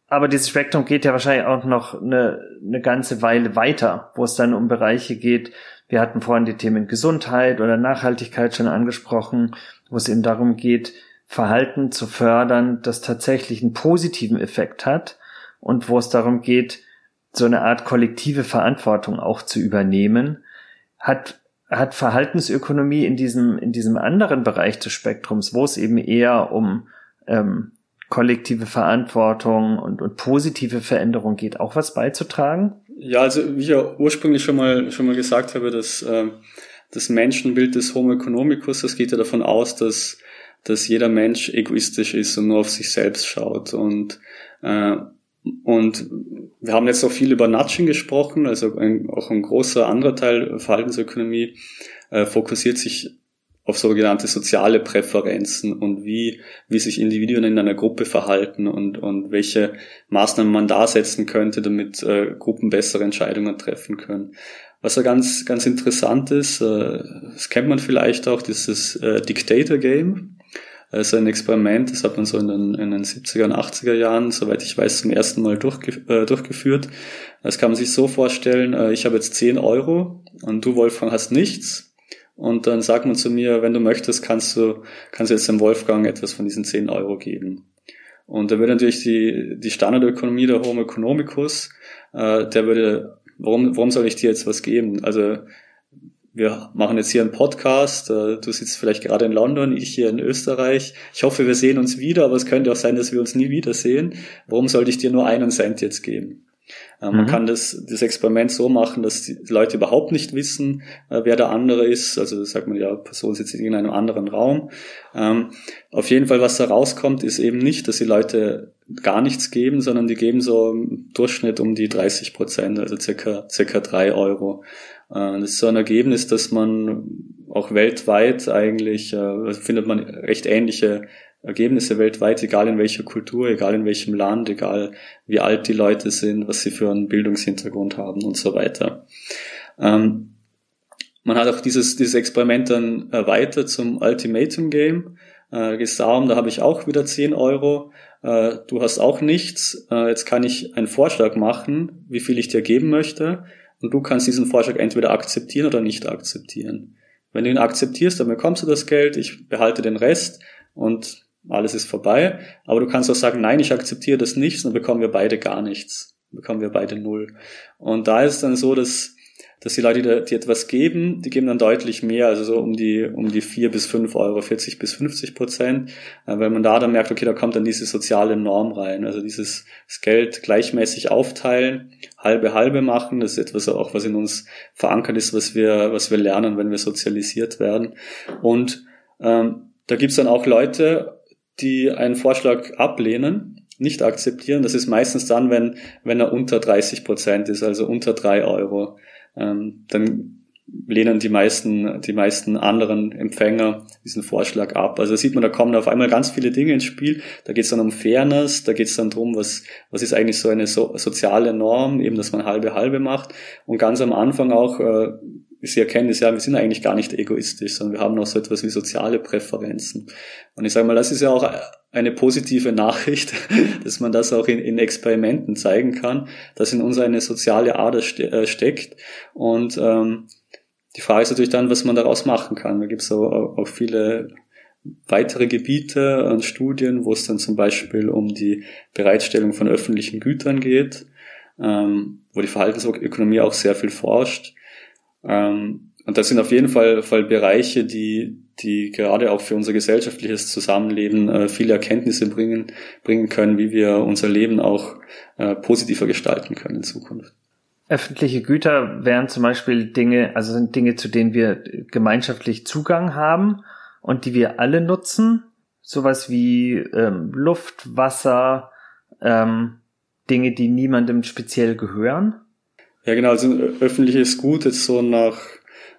Aber dieses Spektrum geht ja wahrscheinlich auch noch eine, eine ganze Weile weiter, wo es dann um Bereiche geht, wir hatten vorhin die Themen Gesundheit oder Nachhaltigkeit schon angesprochen, wo es eben darum geht, Verhalten zu fördern, das tatsächlich einen positiven Effekt hat und wo es darum geht, so eine Art kollektive Verantwortung auch zu übernehmen, hat, hat Verhaltensökonomie in diesem, in diesem anderen Bereich des Spektrums, wo es eben eher um ähm, kollektive Verantwortung und, und positive Veränderung geht, auch was beizutragen? Ja, also wie ich ja ursprünglich schon mal schon mal gesagt habe, dass äh, das Menschenbild des Homo economicus, das geht ja davon aus, dass dass jeder Mensch egoistisch ist und nur auf sich selbst schaut. Und äh, und wir haben jetzt auch viel über Nudging gesprochen, also ein, auch ein großer anderer Teil Verhaltensökonomie äh, fokussiert sich auf sogenannte soziale Präferenzen und wie, wie sich Individuen in einer Gruppe verhalten und, und welche Maßnahmen man da setzen könnte, damit äh, Gruppen bessere Entscheidungen treffen können. Was ja ganz, ganz interessant ist, äh, das kennt man vielleicht auch, dieses äh, Dictator Game. Also ein Experiment, das hat man so in den, in den 70er und 80er Jahren, soweit ich weiß, zum ersten Mal durchge äh, durchgeführt. Das kann man sich so vorstellen, äh, ich habe jetzt 10 Euro und du, Wolfgang, hast nichts und dann sagt man zu mir, wenn du möchtest, kannst du, kannst du jetzt dem Wolfgang etwas von diesen 10 Euro geben. Und da würde natürlich die, die Standardökonomie der Homo economicus, äh, der würde, warum, warum soll ich dir jetzt was geben? Also, wir machen jetzt hier einen Podcast, äh, du sitzt vielleicht gerade in London, ich hier in Österreich. Ich hoffe, wir sehen uns wieder, aber es könnte auch sein, dass wir uns nie wiedersehen. Warum sollte ich dir nur einen Cent jetzt geben? Äh, man mhm. kann das, das Experiment so machen, dass die Leute überhaupt nicht wissen, äh, wer der andere ist. Also sagt man ja, Person sitzt in einem anderen Raum. Ähm, auf jeden Fall, was da rauskommt, ist eben nicht, dass die Leute gar nichts geben, sondern die geben so im Durchschnitt um die 30 Prozent, also circa, circa drei Euro. Äh, das ist so ein Ergebnis, dass man auch weltweit eigentlich, äh, findet man recht ähnliche Ergebnisse weltweit, egal in welcher Kultur, egal in welchem Land, egal wie alt die Leute sind, was sie für einen Bildungshintergrund haben und so weiter. Ähm, man hat auch dieses, dieses Experiment dann erweitert zum Ultimatum Game. Äh, geht darum, da habe ich auch wieder 10 Euro. Äh, du hast auch nichts. Äh, jetzt kann ich einen Vorschlag machen, wie viel ich dir geben möchte. Und du kannst diesen Vorschlag entweder akzeptieren oder nicht akzeptieren. Wenn du ihn akzeptierst, dann bekommst du das Geld, ich behalte den Rest und alles ist vorbei. Aber du kannst auch sagen, nein, ich akzeptiere das nicht, dann bekommen wir beide gar nichts. Dann bekommen wir beide null. Und da ist dann so, dass, dass die Leute, die, etwas geben, die geben dann deutlich mehr, also so um die, um die vier bis fünf Euro, 40 bis 50 Prozent, äh, weil man da dann merkt, okay, da kommt dann diese soziale Norm rein, also dieses Geld gleichmäßig aufteilen, halbe halbe machen, das ist etwas auch, was in uns verankert ist, was wir, was wir lernen, wenn wir sozialisiert werden. Und ähm, da gibt's dann auch Leute, die einen Vorschlag ablehnen, nicht akzeptieren. Das ist meistens dann, wenn, wenn er unter 30 Prozent ist, also unter drei Euro. Ähm, dann lehnen die meisten, die meisten anderen Empfänger diesen Vorschlag ab. Also sieht man, da kommen auf einmal ganz viele Dinge ins Spiel. Da geht es dann um Fairness, da geht es dann drum, was, was ist eigentlich so eine so, soziale Norm, eben, dass man halbe halbe macht. Und ganz am Anfang auch äh, ist die Erkenntnis, ja, wir sind eigentlich gar nicht egoistisch, sondern wir haben noch so etwas wie soziale Präferenzen. Und ich sage mal, das ist ja auch eine positive Nachricht, (laughs) dass man das auch in, in Experimenten zeigen kann, dass in uns eine soziale Ader ste äh, steckt. Und ähm, die Frage ist natürlich dann, was man daraus machen kann. Da gibt es auch, auch viele weitere Gebiete und Studien, wo es dann zum Beispiel um die Bereitstellung von öffentlichen Gütern geht, ähm, wo die Verhaltensökonomie auch sehr viel forscht. Ähm, und das sind auf jeden Fall, Fall Bereiche, die, die gerade auch für unser gesellschaftliches Zusammenleben äh, viele Erkenntnisse bringen, bringen können, wie wir unser Leben auch äh, positiver gestalten können in Zukunft. Öffentliche Güter wären zum Beispiel Dinge, also sind Dinge, zu denen wir gemeinschaftlich Zugang haben und die wir alle nutzen. Sowas wie ähm, Luft, Wasser, ähm, Dinge, die niemandem speziell gehören. Ja, genau, also öffentliches Gut jetzt so nach,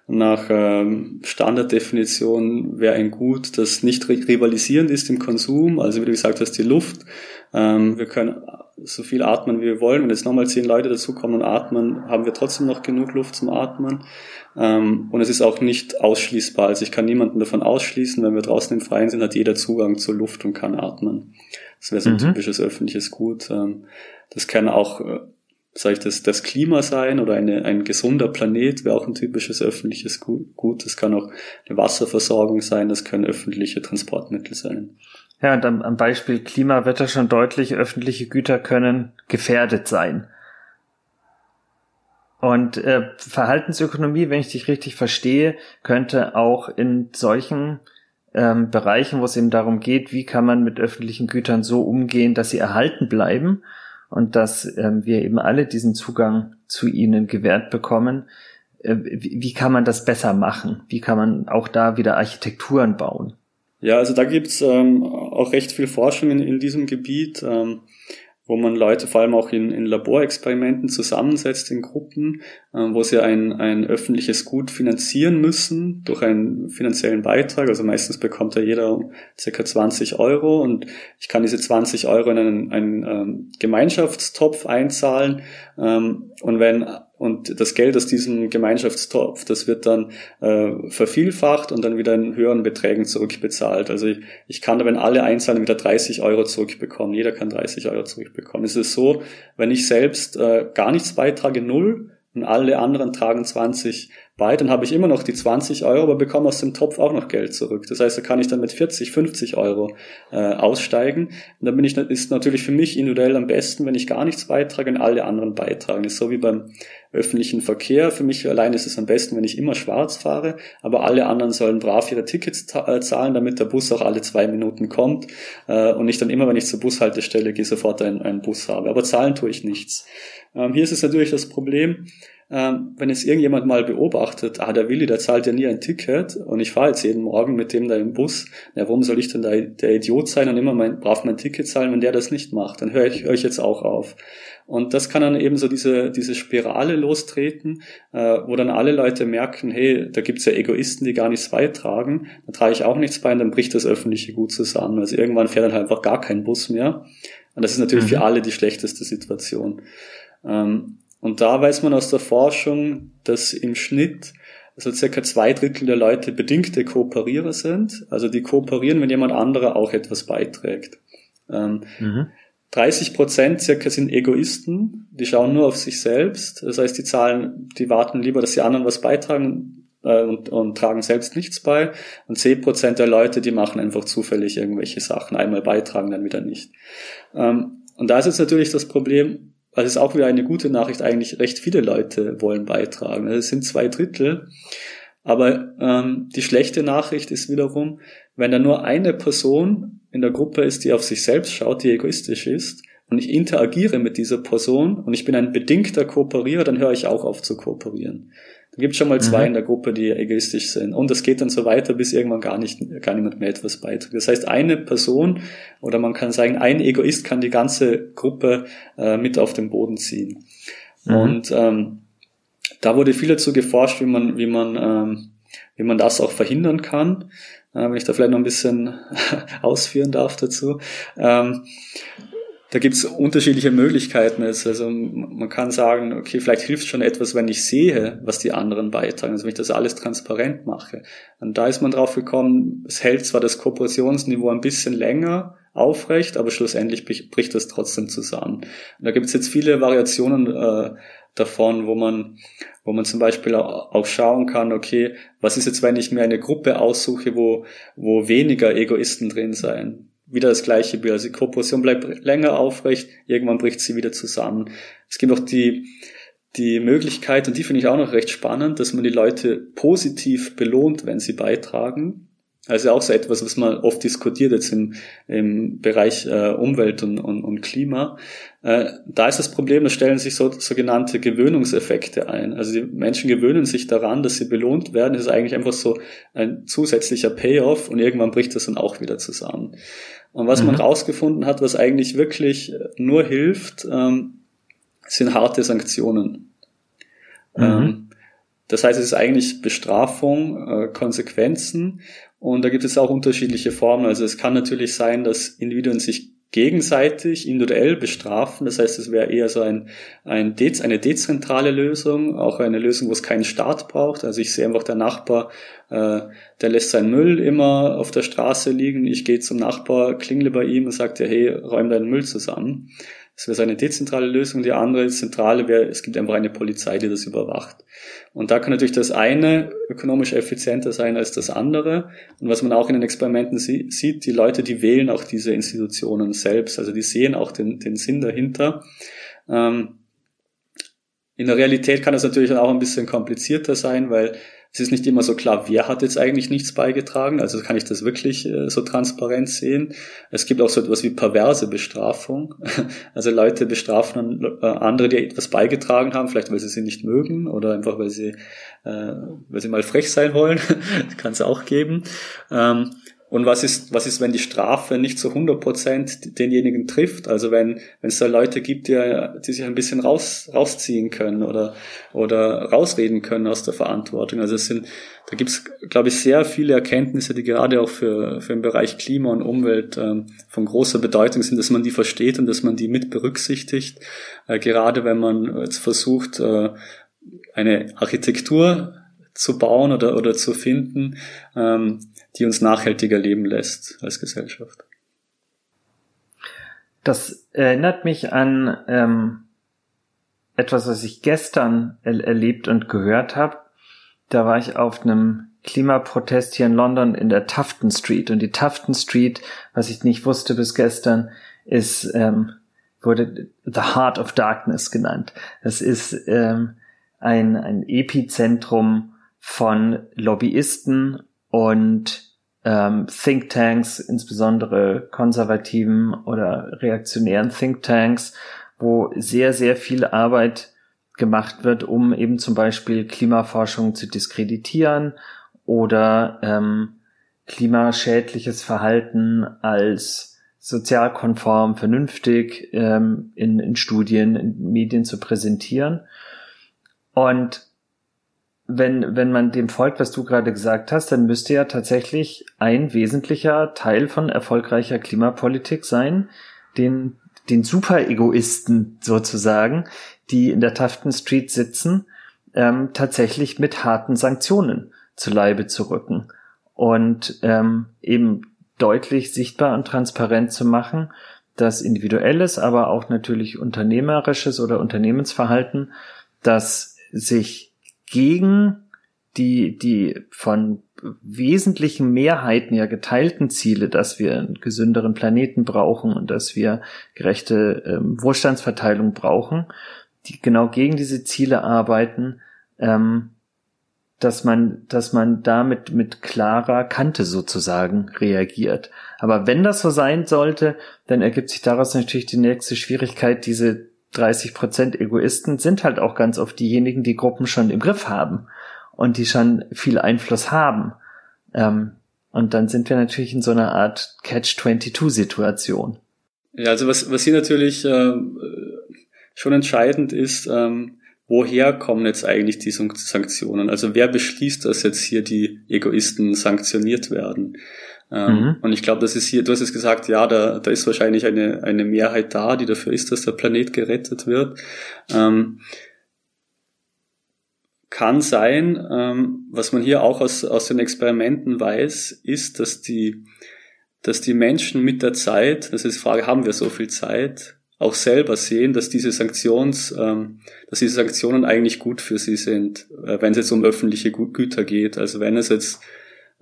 nach ähm, Standarddefinition wäre ein Gut, das nicht rivalisierend ist im Konsum, also wie du gesagt hast, die Luft. Ähm, wir können so viel atmen, wie wir wollen. Wenn jetzt nochmal zehn Leute dazukommen und atmen, haben wir trotzdem noch genug Luft zum Atmen. Ähm, und es ist auch nicht ausschließbar. Also ich kann niemanden davon ausschließen, wenn wir draußen im Freien sind, hat jeder Zugang zur Luft und kann atmen. Das wäre so ein mhm. typisches öffentliches Gut. Ähm, das kann auch äh, soll ich das, das Klima sein oder eine, ein gesunder Planet wäre auch ein typisches öffentliches Gut. Das kann auch eine Wasserversorgung sein, das können öffentliche Transportmittel sein. Ja, und am, am Beispiel Klima wird ja schon deutlich, öffentliche Güter können gefährdet sein. Und äh, Verhaltensökonomie, wenn ich dich richtig verstehe, könnte auch in solchen ähm, Bereichen, wo es eben darum geht, wie kann man mit öffentlichen Gütern so umgehen, dass sie erhalten bleiben und dass ähm, wir eben alle diesen Zugang zu ihnen gewährt bekommen. Äh, wie, wie, kann man das besser machen? Wie kann man auch da wieder Architekturen bauen? Ja, also da gibt's ähm, auch recht viel Forschung in, in diesem Gebiet. Ähm, wo man Leute vor allem auch in, in Laborexperimenten zusammensetzt in Gruppen, äh, wo sie ein, ein öffentliches Gut finanzieren müssen durch einen finanziellen Beitrag. Also meistens bekommt da jeder circa 20 Euro und ich kann diese 20 Euro in einen, einen ähm, Gemeinschaftstopf einzahlen. Ähm, und wenn und das Geld aus diesem Gemeinschaftstopf, das wird dann äh, vervielfacht und dann wieder in höheren Beträgen zurückbezahlt. Also ich, ich kann da, wenn alle einzahlen, wieder 30 Euro zurückbekommen. Jeder kann 30 Euro zurückbekommen. Es ist so, wenn ich selbst äh, gar nichts beitrage, null, und alle anderen tragen 20 bei, dann habe ich immer noch die 20 Euro, aber bekomme aus dem Topf auch noch Geld zurück. Das heißt, da kann ich dann mit 40, 50 Euro äh, aussteigen. Und dann bin ich, ist natürlich für mich individuell am besten, wenn ich gar nichts beitrage und alle anderen beitragen. Das ist so wie beim öffentlichen Verkehr. Für mich allein ist es am besten, wenn ich immer schwarz fahre, aber alle anderen sollen brav ihre Tickets äh, zahlen, damit der Bus auch alle zwei Minuten kommt äh, und ich dann immer, wenn ich zur Bushaltestelle gehe, sofort einen, einen Bus habe. Aber zahlen tue ich nichts. Ähm, hier ist es natürlich das Problem, ähm, wenn es irgendjemand mal beobachtet, ah, der Willi, der zahlt ja nie ein Ticket und ich fahre jetzt jeden Morgen mit dem da im Bus, ja, warum soll ich denn da der Idiot sein und immer mein, brav mein Ticket zahlen, wenn der das nicht macht? Dann höre ich, ich jetzt auch auf. Und das kann dann eben so diese, diese Spirale lostreten, äh, wo dann alle Leute merken, hey, da gibt's ja Egoisten, die gar nichts beitragen, da trage ich auch nichts bei und dann bricht das öffentliche gut zusammen. Also irgendwann fährt dann halt einfach gar kein Bus mehr. Und das ist natürlich mhm. für alle die schlechteste Situation. Ähm, und da weiß man aus der Forschung, dass im Schnitt also circa zwei Drittel der Leute bedingte Kooperierer sind. Also die kooperieren, wenn jemand anderer auch etwas beiträgt. Ähm, mhm. 30 Prozent circa sind Egoisten, die schauen nur auf sich selbst. Das heißt, die zahlen, die warten lieber, dass die anderen was beitragen äh, und, und tragen selbst nichts bei. Und 10 Prozent der Leute, die machen einfach zufällig irgendwelche Sachen, einmal beitragen, dann wieder nicht. Ähm, und da ist jetzt natürlich das Problem, also ist auch wieder eine gute Nachricht, eigentlich recht viele Leute wollen beitragen. Es sind zwei Drittel. Aber ähm, die schlechte Nachricht ist wiederum, wenn da nur eine Person in der Gruppe ist, die auf sich selbst schaut, die egoistisch ist, und ich interagiere mit dieser Person und ich bin ein bedingter Kooperierer, dann höre ich auch auf zu kooperieren. Da gibt es schon mal zwei mhm. in der Gruppe, die egoistisch sind. Und das geht dann so weiter, bis irgendwann gar nicht, gar niemand mehr etwas beiträgt. Das heißt, eine Person oder man kann sagen, ein Egoist kann die ganze Gruppe äh, mit auf den Boden ziehen. Mhm. Und ähm, da wurde viel dazu geforscht, wie man, wie man, ähm, wie man das auch verhindern kann. Äh, wenn ich da vielleicht noch ein bisschen (laughs) ausführen darf dazu. Ähm, da gibt es unterschiedliche Möglichkeiten. Also man kann sagen, okay, vielleicht hilft schon etwas, wenn ich sehe, was die anderen beitragen, also wenn ich das alles transparent mache. Und da ist man drauf gekommen, es hält zwar das Kooperationsniveau ein bisschen länger aufrecht, aber schlussendlich bricht das trotzdem zusammen. Und da gibt es jetzt viele Variationen äh, davon, wo man, wo man zum Beispiel auch schauen kann, okay, was ist jetzt, wenn ich mir eine Gruppe aussuche, wo, wo weniger Egoisten drin sein? Wieder das gleiche Bild. Also die Kooperation bleibt länger aufrecht, irgendwann bricht sie wieder zusammen. Es gibt auch die, die Möglichkeit, und die finde ich auch noch recht spannend, dass man die Leute positiv belohnt, wenn sie beitragen. Also auch so etwas, was man oft diskutiert jetzt im, im Bereich äh, Umwelt und, und, und Klima. Äh, da ist das Problem, da stellen sich so sogenannte Gewöhnungseffekte ein. Also die Menschen gewöhnen sich daran, dass sie belohnt werden. Das ist eigentlich einfach so ein zusätzlicher Payoff und irgendwann bricht das dann auch wieder zusammen. Und was mhm. man rausgefunden hat, was eigentlich wirklich nur hilft, ähm, sind harte Sanktionen. Mhm. Ähm, das heißt, es ist eigentlich Bestrafung, äh, Konsequenzen und da gibt es auch unterschiedliche Formen. Also es kann natürlich sein, dass Individuen sich gegenseitig individuell bestrafen. Das heißt, es wäre eher so ein, ein Dez, eine dezentrale Lösung, auch eine Lösung, wo es keinen Staat braucht. Also ich sehe einfach, der Nachbar, äh, der lässt seinen Müll immer auf der Straße liegen. Ich gehe zum Nachbar, klingle bei ihm und sage, hey, räum deinen Müll zusammen. Das wäre so eine dezentrale Lösung. Die andere zentrale wäre, es gibt einfach eine Polizei, die das überwacht. Und da kann natürlich das eine ökonomisch effizienter sein als das andere. Und was man auch in den Experimenten sieht, die Leute, die wählen auch diese Institutionen selbst. Also die sehen auch den, den Sinn dahinter. Ähm, in der Realität kann das natürlich auch ein bisschen komplizierter sein, weil es ist nicht immer so klar, wer hat jetzt eigentlich nichts beigetragen. Also kann ich das wirklich äh, so transparent sehen. Es gibt auch so etwas wie perverse Bestrafung. (laughs) Also Leute bestrafen äh, andere, die etwas beigetragen haben, vielleicht weil sie sie nicht mögen oder einfach weil sie, äh, weil sie mal frech sein wollen. (laughs) kann es auch geben. Ähm, Und was ist, was ist, wenn die Strafe nicht zu 100 Prozent denjenigen trifft? Also wenn, wenn es da Leute gibt, die, die sich ein bisschen raus, rausziehen können oder, oder rausreden können aus der Verantwortung. Also es sind, da gibt es, glaube ich, sehr viele Erkenntnisse, die gerade auch für, für den Bereich Klima und Umwelt ähm, von großer Bedeutung sind, dass man die versteht und dass man die mit berücksichtigt. Äh, gerade wenn man jetzt versucht, äh, eine Architektur zu bauen oder, oder zu finden, ähm, die uns nachhaltiger leben lässt als Gesellschaft. Das erinnert mich an ähm, etwas, was ich gestern er erlebt und gehört habe. Da war ich auf einem Klimaprotest hier in London in der Tufton Street. Und die Tufton Street, was ich nicht wusste bis gestern, ist ähm, wurde The Heart of Darkness genannt. Das ist ähm, ein, ein Epizentrum von Lobbyisten und ähm, Thinktanks, insbesondere konservativen oder reaktionären Thinktanks, wo sehr, sehr viel Arbeit gemacht wird, um eben zum Beispiel Klimaforschung zu diskreditieren oder ähm, klimaschädliches Verhalten als sozialkonform, vernünftig ähm, in, in Studien, in Medien zu präsentieren. Und wenn, wenn man dem folgt, was du gerade gesagt hast, dann müsste ja tatsächlich ein wesentlicher Teil von erfolgreicher Klimapolitik sein, den, den Super-Egoisten sozusagen, die in der Tufton Street sitzen, ähm, tatsächlich mit harten Sanktionen zu Leibe zu rücken und ähm, eben deutlich sichtbar und transparent zu machen, dass individuelles, aber auch natürlich unternehmerisches oder Unternehmensverhalten, das sich gegen die, die von wesentlichen Mehrheiten ja geteilten Ziele, dass wir einen gesünderen Planeten brauchen und dass wir gerechte ähm, Wohlstandsverteilung brauchen, die genau gegen diese Ziele arbeiten, ähm, dass man, dass man damit mit klarer Kante sozusagen reagiert. Aber wenn das so sein sollte, dann ergibt sich daraus natürlich die nächste Schwierigkeit, diese 30 Prozent Egoisten sind halt auch ganz oft diejenigen, die Gruppen schon im Griff haben und die schon viel Einfluss haben. Ähm, und dann sind wir natürlich in so einer Art Catch-22-Situation. Ja, also was, was hier natürlich äh, schon entscheidend ist, ähm, woher kommen jetzt eigentlich die Sanktionen? Also wer beschließt, dass jetzt hier die Egoisten sanktioniert werden? Ähm, mhm. Und ich glaube, das ist hier, du hast es gesagt, ja, da, da ist wahrscheinlich eine, eine Mehrheit da, die dafür ist, dass der Planet gerettet wird. Ähm, kann sein, ähm, was man hier auch aus, aus den Experimenten weiß, ist, dass die, dass die Menschen mit der Zeit, das ist die Frage, haben wir so viel Zeit, auch selber sehen, dass diese Sanktions, ähm, dass diese Sanktionen eigentlich gut für sie sind, äh, wenn es jetzt um öffentliche Güter geht. Also wenn es jetzt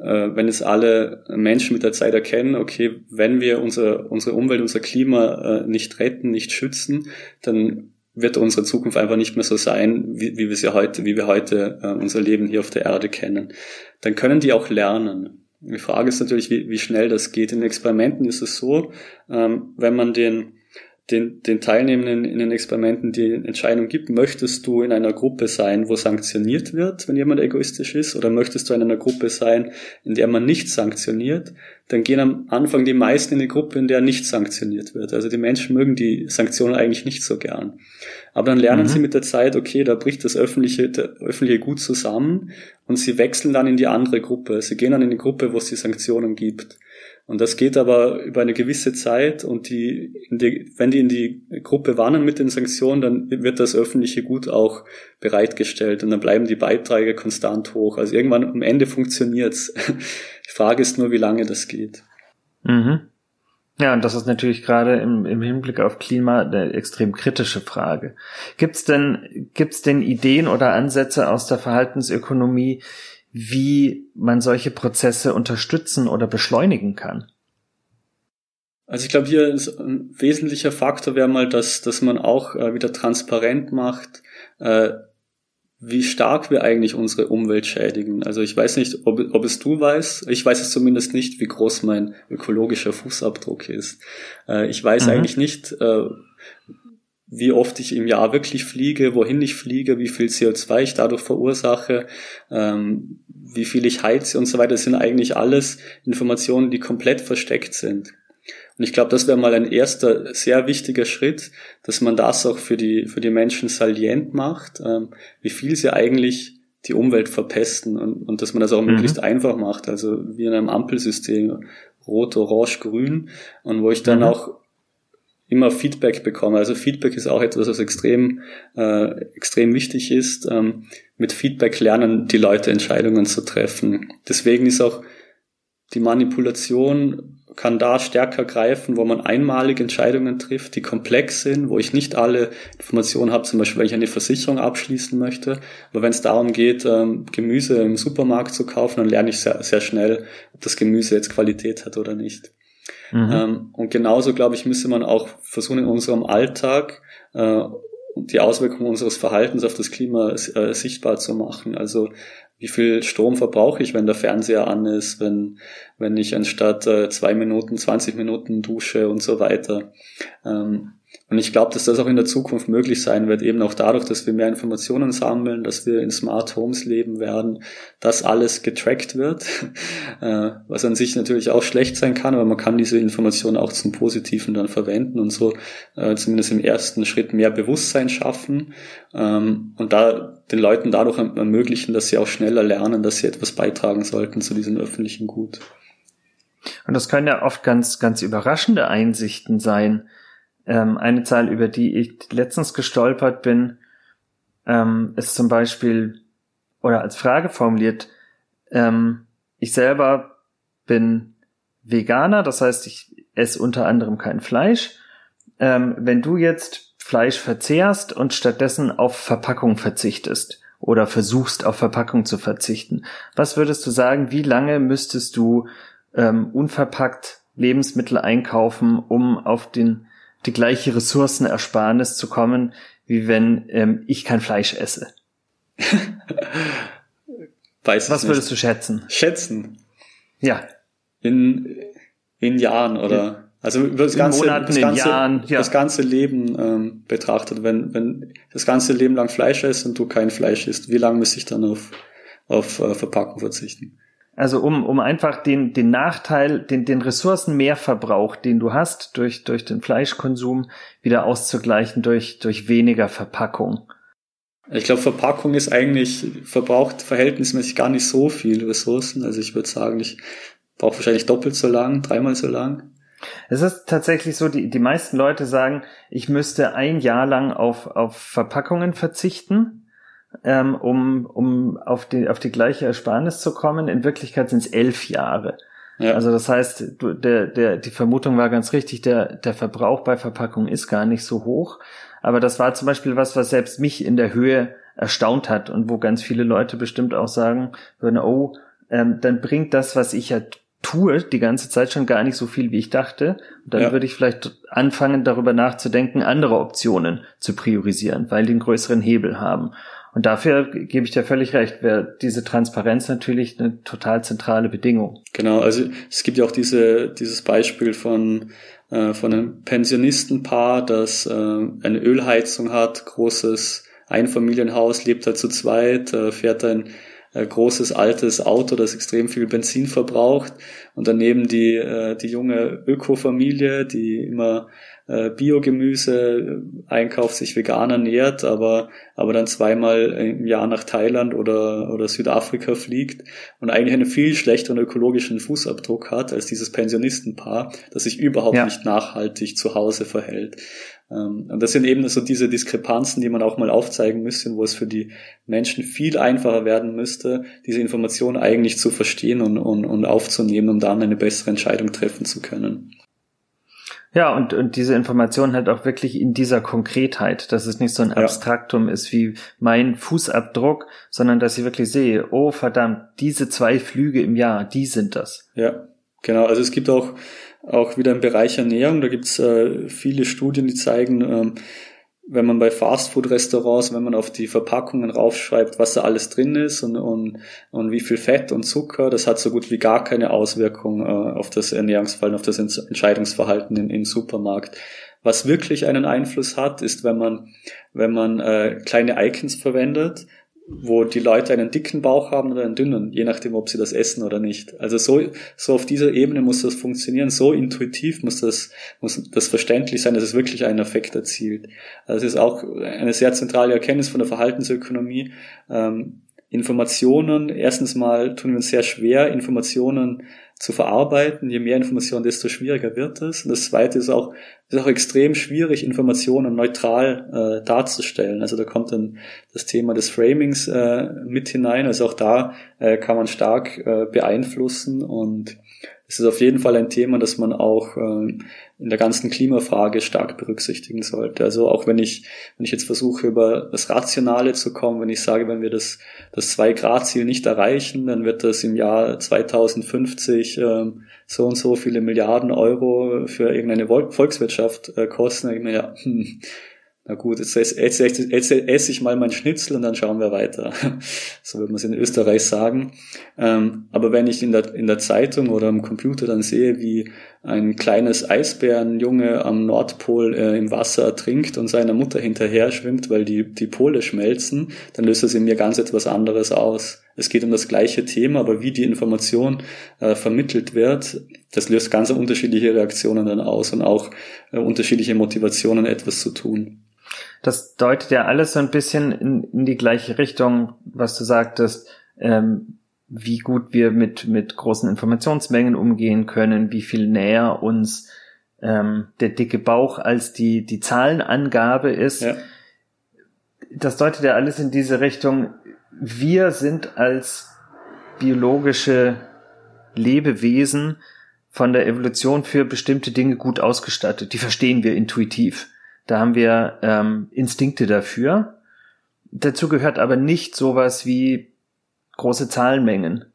wenn es alle Menschen mit der Zeit erkennen, okay, wenn wir unser, unsere Umwelt, unser Klima äh, nicht retten, nicht schützen, dann wird unsere Zukunft einfach nicht mehr so sein, wie, wie wir sie heute, wie wir heute äh, unser Leben hier auf der Erde kennen. Dann können die auch lernen. Die Frage ist natürlich, wie, wie schnell das geht. In Experimenten ist es so, ähm, wenn man den den, den Teilnehmenden in den Experimenten die Entscheidung gibt, möchtest du in einer Gruppe sein, wo sanktioniert wird, wenn jemand egoistisch ist, oder möchtest du in einer Gruppe sein, in der man nicht sanktioniert, dann gehen am Anfang die meisten in die Gruppe, in der nicht sanktioniert wird. Also die Menschen mögen die Sanktionen eigentlich nicht so gern. Aber dann lernen mhm. sie mit der Zeit, okay, da bricht das öffentliche, der öffentliche Gut zusammen und sie wechseln dann in die andere Gruppe. Sie gehen dann in die Gruppe, wo es die Sanktionen gibt. Und das geht aber über eine gewisse Zeit und die, die, wenn die in die Gruppe warnen mit den Sanktionen, dann wird das öffentliche Gut auch bereitgestellt und dann bleiben die Beiträge konstant hoch. Also irgendwann am Ende funktioniert's. Die Frage ist nur, wie lange das geht. Mhm. Ja, und das ist natürlich gerade im, im Hinblick auf Klima eine extrem kritische Frage. Gibt's denn, gibt's denn Ideen oder Ansätze aus der Verhaltensökonomie, wie man solche Prozesse unterstützen oder beschleunigen kann? Also ich glaube, hier ist ein wesentlicher Faktor wäre mal, dass, dass man auch äh, wieder transparent macht, äh, wie stark wir eigentlich unsere Umwelt schädigen. Also ich weiß nicht, ob, ob es du weißt. Ich weiß es zumindest nicht, wie groß mein ökologischer Fußabdruck ist. Äh, ich weiß mhm. eigentlich nicht, äh, wie oft ich im Jahr wirklich fliege, wohin ich fliege, wie viel CO2 ich dadurch verursache, ähm, wie viel ich heize und so weiter. Das sind eigentlich alles Informationen, die komplett versteckt sind. Und ich glaube, das wäre mal ein erster sehr wichtiger Schritt, dass man das auch für die, für die Menschen salient macht, ähm, wie viel sie eigentlich die Umwelt verpesten und, und dass man das auch mhm. möglichst einfach macht, also wie in einem Ampelsystem, rot, orange, grün und wo ich dann mhm. auch immer Feedback bekomme. Also Feedback ist auch etwas, was extrem, äh, extrem wichtig ist. Ähm, mit Feedback lernen die Leute Entscheidungen zu treffen. Deswegen ist auch die Manipulation kann da stärker greifen, wo man einmalig Entscheidungen trifft, die komplex sind, wo ich nicht alle Informationen habe, zum Beispiel, wenn ich eine Versicherung abschließen möchte. Aber wenn es darum geht, ähm, Gemüse im Supermarkt zu kaufen, dann lerne ich sehr, sehr schnell, ob das Gemüse jetzt Qualität hat oder nicht. Mhm. Ähm, und genauso, glaube ich, müsste man auch versuchen, in unserem Alltag äh, die Auswirkungen unseres Verhaltens auf das Klima äh, sichtbar zu machen. Also wie viel Strom verbrauche ich, wenn der Fernseher an ist, wenn, wenn ich anstatt äh, zwei Minuten, 20 Minuten dusche und so weiter. Ähm, und ich glaube, dass das auch in der Zukunft möglich sein wird, eben auch dadurch, dass wir mehr Informationen sammeln, dass wir in Smart Homes leben werden, dass alles getrackt wird, (laughs) äh, was an sich natürlich auch schlecht sein kann, aber man kann diese Informationen auch zum Positiven dann verwenden und so äh, zumindest im ersten Schritt mehr Bewusstsein schaffen ähm, und da den Leuten dadurch ermöglichen, dass sie auch schneller lernen, dass sie etwas beitragen sollten zu diesem öffentlichen Gut. Und das können ja oft ganz, ganz überraschende Einsichten sein ähm, eine Zahl, über die ich letztens gestolpert bin, ähm, ist zum Beispiel oder als Frage formuliert, ähm, ich selber bin Veganer, das heißt, ich esse unter anderem kein Fleisch. Ähm, wenn du jetzt Fleisch verzehrst und stattdessen auf Verpackung verzichtest oder versuchst auf Verpackung zu verzichten, was würdest du sagen, wie lange müsstest du ähm, unverpackt Lebensmittel einkaufen, um auf den die gleiche Ressourcenersparnis zu kommen, wie wenn ähm, ich kein Fleisch esse. (laughs) Weiß Was würdest du schätzen? Schätzen? Ja. In, in Jahren oder? Also über das ganze, Monaten, das ganze, Jahren, ja. das ganze Leben ähm, betrachtet. Wenn, wenn das ganze Leben lang Fleisch isst und du kein Fleisch isst, wie lange müsste ich dann auf, auf äh, Verpackung verzichten? Also um, um einfach den, den Nachteil, den, den Ressourcenmehrverbrauch, den du hast durch, durch den Fleischkonsum, wieder auszugleichen durch, durch weniger Verpackung. Ich glaube, Verpackung ist eigentlich, verbraucht verhältnismäßig gar nicht so viel Ressourcen. Also ich würde sagen, ich brauche wahrscheinlich doppelt so lang, dreimal so lang. Es ist tatsächlich so, die, die meisten Leute sagen, ich müsste ein Jahr lang auf, auf Verpackungen verzichten ähm, um, um auf, die, auf die gleiche Ersparnis zu kommen. In Wirklichkeit sind es elf Jahre. Ja. Also das heißt, du, der, der, die Vermutung war ganz richtig, der, der Verbrauch bei Verpackung ist gar nicht so hoch. Aber das war zum Beispiel was, was selbst mich in der Höhe erstaunt hat und wo ganz viele Leute bestimmt auch sagen würden, oh, ähm, dann bringt das, was ich ja tue, die ganze Zeit schon gar nicht so viel, wie ich dachte. Und dann ja. würde ich vielleicht anfangen, darüber nachzudenken, andere Optionen zu priorisieren, weil die einen größeren Hebel haben. Und dafür gebe ich dir völlig recht, wäre diese Transparenz natürlich eine total zentrale Bedingung. Genau, also es gibt ja auch diese, dieses Beispiel von, äh, von einem Pensionistenpaar, das äh, eine Ölheizung hat, großes Einfamilienhaus, lebt da zu zweit, äh, fährt ein äh, großes altes Auto, das extrem viel Benzin verbraucht und daneben die, äh, die junge Öko-Familie, die immer äh, Biogemüse einkauft, sich vegan ernährt, aber, aber dann zweimal im Jahr nach Thailand oder, oder Südafrika fliegt und eigentlich einen viel schlechteren ökologischen Fußabdruck hat als dieses Pensionistenpaar, das sich überhaupt ja. nicht nachhaltig zu Hause verhält. Ähm, und das sind eben so diese Diskrepanzen, die man auch mal aufzeigen müsste, wo es für die Menschen viel einfacher werden müsste, diese Information eigentlich zu verstehen und, und, und aufzunehmen, um dann eine bessere Entscheidung treffen zu können. Ja, und, und diese Information halt auch wirklich in dieser Konkretheit, dass es nicht so ein Abstraktum ja. ist wie mein Fußabdruck, sondern dass ich wirklich sehe, oh verdammt, diese zwei Flüge im Jahr, die sind das. Ja, genau. Also es gibt auch, auch wieder im Bereich Ernährung, da gibt's äh, viele Studien, die zeigen, ähm, wenn man bei Fastfood-Restaurants, wenn man auf die Verpackungen raufschreibt, was da alles drin ist und, und, und wie viel Fett und Zucker, das hat so gut wie gar keine Auswirkung äh, auf das Ernährungsverhalten, auf das Entscheidungsverhalten im, im Supermarkt. Was wirklich einen Einfluss hat, ist, wenn man, wenn man äh, kleine Icons verwendet, wo die Leute einen dicken Bauch haben oder einen dünnen, je nachdem, ob sie das essen oder nicht. Also so, so auf dieser Ebene muss das funktionieren, so intuitiv muss das, muss das verständlich sein, dass es wirklich einen Effekt erzielt. Also es ist auch eine sehr zentrale Erkenntnis von der Verhaltensökonomie. Ähm, Informationen, erstens mal tun wir uns sehr schwer, Informationen zu verarbeiten. Je mehr Informationen, desto schwieriger wird es. Und das Zweite ist auch, ist auch extrem schwierig, Informationen neutral äh, darzustellen. Also da kommt dann das Thema des Framings äh, mit hinein. Also auch da äh, kann man stark äh, beeinflussen und es ist auf jeden Fall ein Thema, das man auch äh, in der ganzen Klimafrage stark berücksichtigen sollte. Also auch wenn ich, wenn ich jetzt versuche, über das Rationale zu kommen, wenn ich sage, wenn wir das, das Zwei-Grad-Ziel nicht erreichen, dann wird das im Jahr 2050 ähm, so und so viele Milliarden Euro für irgendeine Volkswirtschaft äh, kosten. Ich meine, ja, hm, na gut, jetzt esse, jetzt, jetzt esse ich mal mein Schnitzel und dann schauen wir weiter. (laughs) So würde man es in Österreich sagen. Ähm, aber wenn ich in der, in der Zeitung oder am Computer dann sehe, wie ein kleines Eisbärenjunge am Nordpol äh, im Wasser ertrinkt und seiner Mutter hinterher schwimmt, weil die, die Pole schmelzen, dann löst das in mir ganz etwas anderes aus. Es geht um das gleiche Thema, aber wie die Information äh, vermittelt wird, das löst ganz unterschiedliche Reaktionen dann aus und auch äh, unterschiedliche Motivationen, etwas zu tun. Das deutet ja alles so ein bisschen in, in die gleiche Richtung, was du sagtest, ähm, wie gut wir mit, mit großen Informationsmengen umgehen können, wie viel näher uns ähm, der dicke Bauch als die, die Zahlenangabe ist. Ja. Das deutet ja alles in diese Richtung. Wir sind als biologische Lebewesen von der Evolution für bestimmte Dinge gut ausgestattet. Die verstehen wir intuitiv. Da haben wir ähm, Instinkte dafür. Dazu gehört aber nicht sowas wie große Zahlenmengen.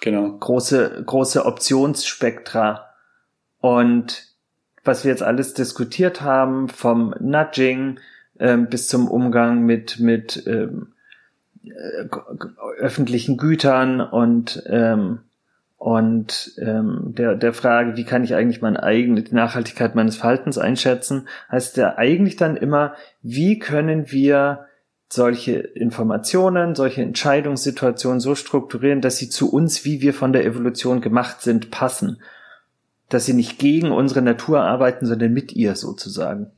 Genau. Große, große Optionsspektra. Und was wir jetzt alles diskutiert haben, vom Nudging ähm, bis zum Umgang mit, mit ähm, äh, öffentlichen Gütern und ähm, und ähm, der, der Frage, wie kann ich eigentlich meine eigene die Nachhaltigkeit meines Verhaltens einschätzen, heißt ja eigentlich dann immer, wie können wir solche Informationen, solche Entscheidungssituationen so strukturieren, dass sie zu uns, wie wir von der Evolution gemacht sind, passen. Dass sie nicht gegen unsere Natur arbeiten, sondern mit ihr sozusagen.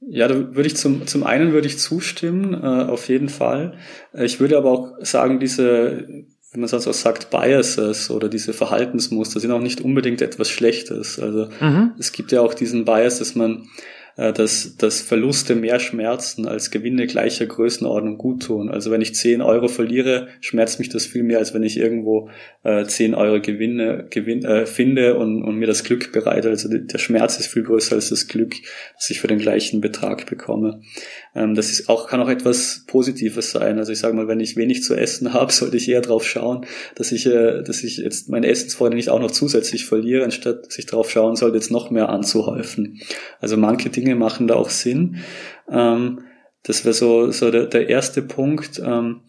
Ja, da würde ich zum, zum einen würde ich zustimmen, äh, auf jeden Fall. Ich würde aber auch sagen, diese, wenn man sonst auch sagt, Biases oder diese Verhaltensmuster sind auch nicht unbedingt etwas Schlechtes. Also mhm. es gibt ja auch diesen Bias, dass man äh, dass, dass Verluste mehr schmerzen als Gewinne gleicher Größenordnung gut tun. Also wenn ich 10 Euro verliere, schmerzt mich das viel mehr, als wenn ich irgendwo äh, 10 Euro Gewinne gewin, äh, finde und, und mir das Glück bereite. Also der Schmerz ist viel größer als das Glück, das ich für den gleichen Betrag bekomme. Ähm, das ist auch, kann auch etwas Positives sein. Also ich sage mal, wenn ich wenig zu essen (laughs) habe, sollte ich eher darauf schauen, dass ich, äh, dass ich jetzt meine Essensfreude nicht auch noch zusätzlich verliere, anstatt dass ich darauf schauen sollte, jetzt noch mehr anzuhäufen. Also manche Dinge machen da auch Sinn. Ähm, das wäre so, so der, der erste Punkt. Ähm,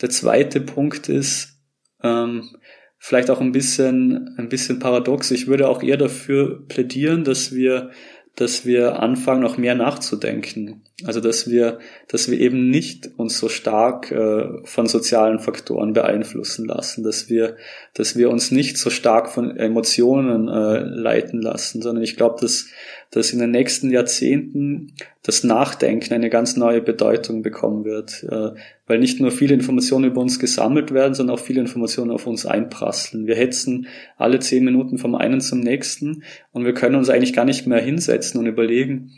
der zweite Punkt ist vielleicht auch ein bisschen, ein bisschen paradox. Ich würde auch eher dafür plädieren, dass wir dass wir anfangen, noch mehr nachzudenken. Also dass wir, dass wir eben nicht uns so stark äh, von sozialen Faktoren beeinflussen lassen, dass wir, dass wir uns nicht so stark von Emotionen äh, leiten lassen, sondern ich glaube, dass dass in den nächsten Jahrzehnten das Nachdenken eine ganz neue Bedeutung bekommen wird, äh, weil nicht nur viele Informationen über uns gesammelt werden, sondern auch viele Informationen auf uns einprasseln. Wir hetzen alle zehn Minuten vom einen zum nächsten und wir können uns eigentlich gar nicht mehr hinsetzen und überlegen,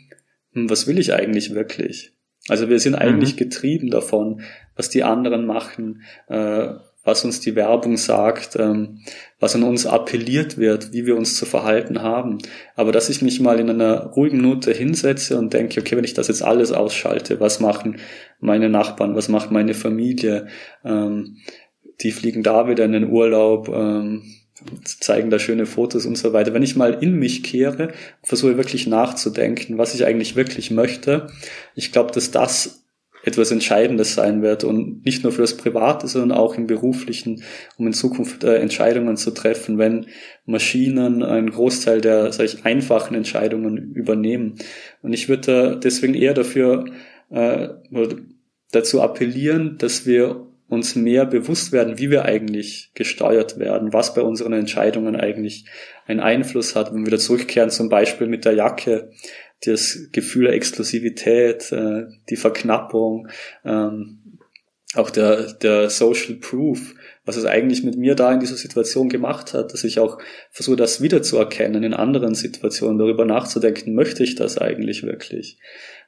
hm, was will ich eigentlich wirklich? Also wir sind eigentlich mhm. getrieben davon, was die anderen machen, äh, was uns die Werbung sagt, ähm, was an uns appelliert wird, wie wir uns zu verhalten haben. Aber dass ich mich mal in einer ruhigen Minute hinsetze und denke, okay, wenn ich das jetzt alles ausschalte, was machen meine Nachbarn, was macht meine Familie, ähm, die fliegen da wieder in den Urlaub, ähm, zeigen da schöne Fotos und so weiter. Wenn ich mal in mich kehre, versuche wirklich nachzudenken, was ich eigentlich wirklich möchte, ich glaube, dass das etwas Entscheidendes sein wird und nicht nur für das Private, sondern auch im Beruflichen, um in Zukunft äh, Entscheidungen zu treffen, wenn Maschinen einen Großteil der, sag ich, einfachen Entscheidungen übernehmen. Und ich würde deswegen eher dafür äh, dazu appellieren, dass wir uns mehr bewusst werden, wie wir eigentlich gesteuert werden, was bei unseren Entscheidungen eigentlich einen Einfluss hat. Wenn wir wieder zurückkehren, zum Beispiel mit der Jacke, das Gefühl der Exklusivität, äh, die Verknappung, ähm, auch der, der Social Proof, was es eigentlich mit mir da in dieser Situation gemacht hat, dass ich auch versuche, das wiederzuerkennen in anderen Situationen, darüber nachzudenken, möchte ich das eigentlich wirklich?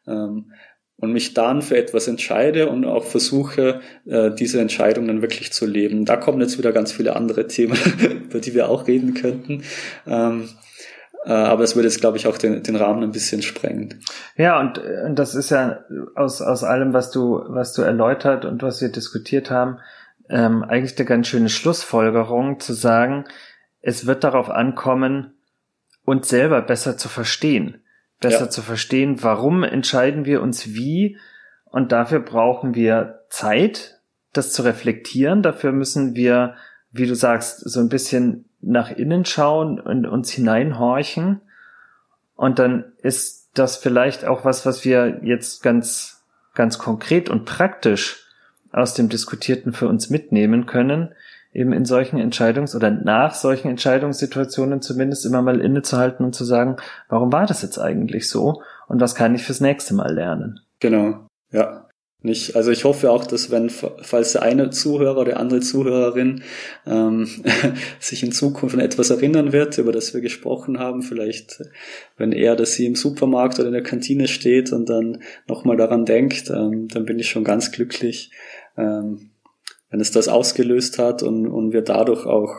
Ähm, und mich dann für etwas entscheide und auch versuche, äh, diese Entscheidung dann wirklich zu leben. Da kommen jetzt wieder ganz viele andere Themen, (laughs) über die wir auch reden könnten. Ähm, äh, aber es würde jetzt, glaube ich, auch den, den Rahmen ein bisschen sprengen. Ja, und, und das ist ja aus, aus allem, was du, was du erläutert und was wir diskutiert haben, ähm, eigentlich eine ganz schöne Schlussfolgerung zu sagen, es wird darauf ankommen, uns selber besser zu verstehen besser ja. zu verstehen, warum entscheiden wir uns wie. Und dafür brauchen wir Zeit, das zu reflektieren. Dafür müssen wir, wie du sagst, so ein bisschen nach innen schauen und uns hineinhorchen. Und dann ist das vielleicht auch was, was wir jetzt ganz, ganz konkret und praktisch aus dem Diskutierten für uns mitnehmen können, eben in solchen Entscheidungs- oder nach solchen Entscheidungssituationen zumindest immer mal innezuhalten und zu sagen, warum war das jetzt eigentlich so und was kann ich fürs nächste Mal lernen? Genau, ja. Nicht, also ich hoffe auch, dass wenn, falls der eine Zuhörer oder andere Zuhörerin ähm, (laughs) sich in Zukunft an etwas erinnern wird, über das wir gesprochen haben, vielleicht wenn er oder sie im Supermarkt oder in der Kantine steht und dann nochmal daran denkt, ähm, dann bin ich schon ganz glücklich. Ähm, wenn es das ausgelöst hat und, und wir dadurch auch,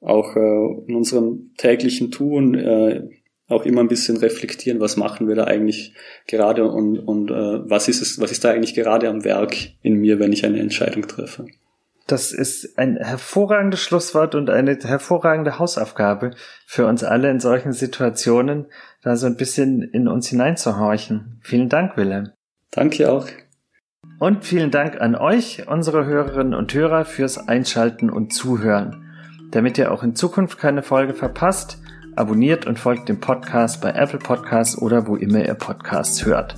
auch äh, in unserem täglichen Tun äh, auch immer ein bisschen reflektieren, was machen wir da eigentlich gerade und, und äh, was ist es, was ist da eigentlich gerade am Werk in mir, wenn ich eine Entscheidung treffe. Das ist ein hervorragendes Schlusswort und eine hervorragende Hausaufgabe für uns alle in solchen Situationen, da so ein bisschen in uns hineinzuhorchen. Vielen Dank, Willem. Danke auch. Und vielen Dank an euch, unsere Hörerinnen und Hörer, fürs Einschalten und Zuhören. Damit ihr auch in Zukunft keine Folge verpasst, abonniert und folgt dem Podcast bei Apple Podcasts oder wo immer ihr Podcasts hört.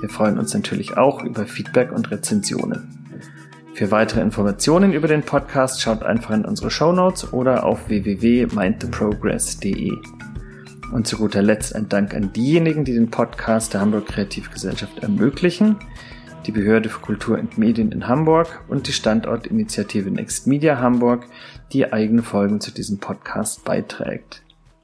Wir freuen uns natürlich auch über Feedback und Rezensionen. Für weitere Informationen über den Podcast schaut einfach in unsere Show Notes oder auf www.mindtheprogress.de. Und zu guter Letzt ein Dank an diejenigen, die den Podcast der Hamburg Kreativgesellschaft ermöglichen die Behörde für Kultur und Medien in Hamburg und die Standortinitiative Next Media Hamburg, die eigene Folgen zu diesem Podcast beiträgt.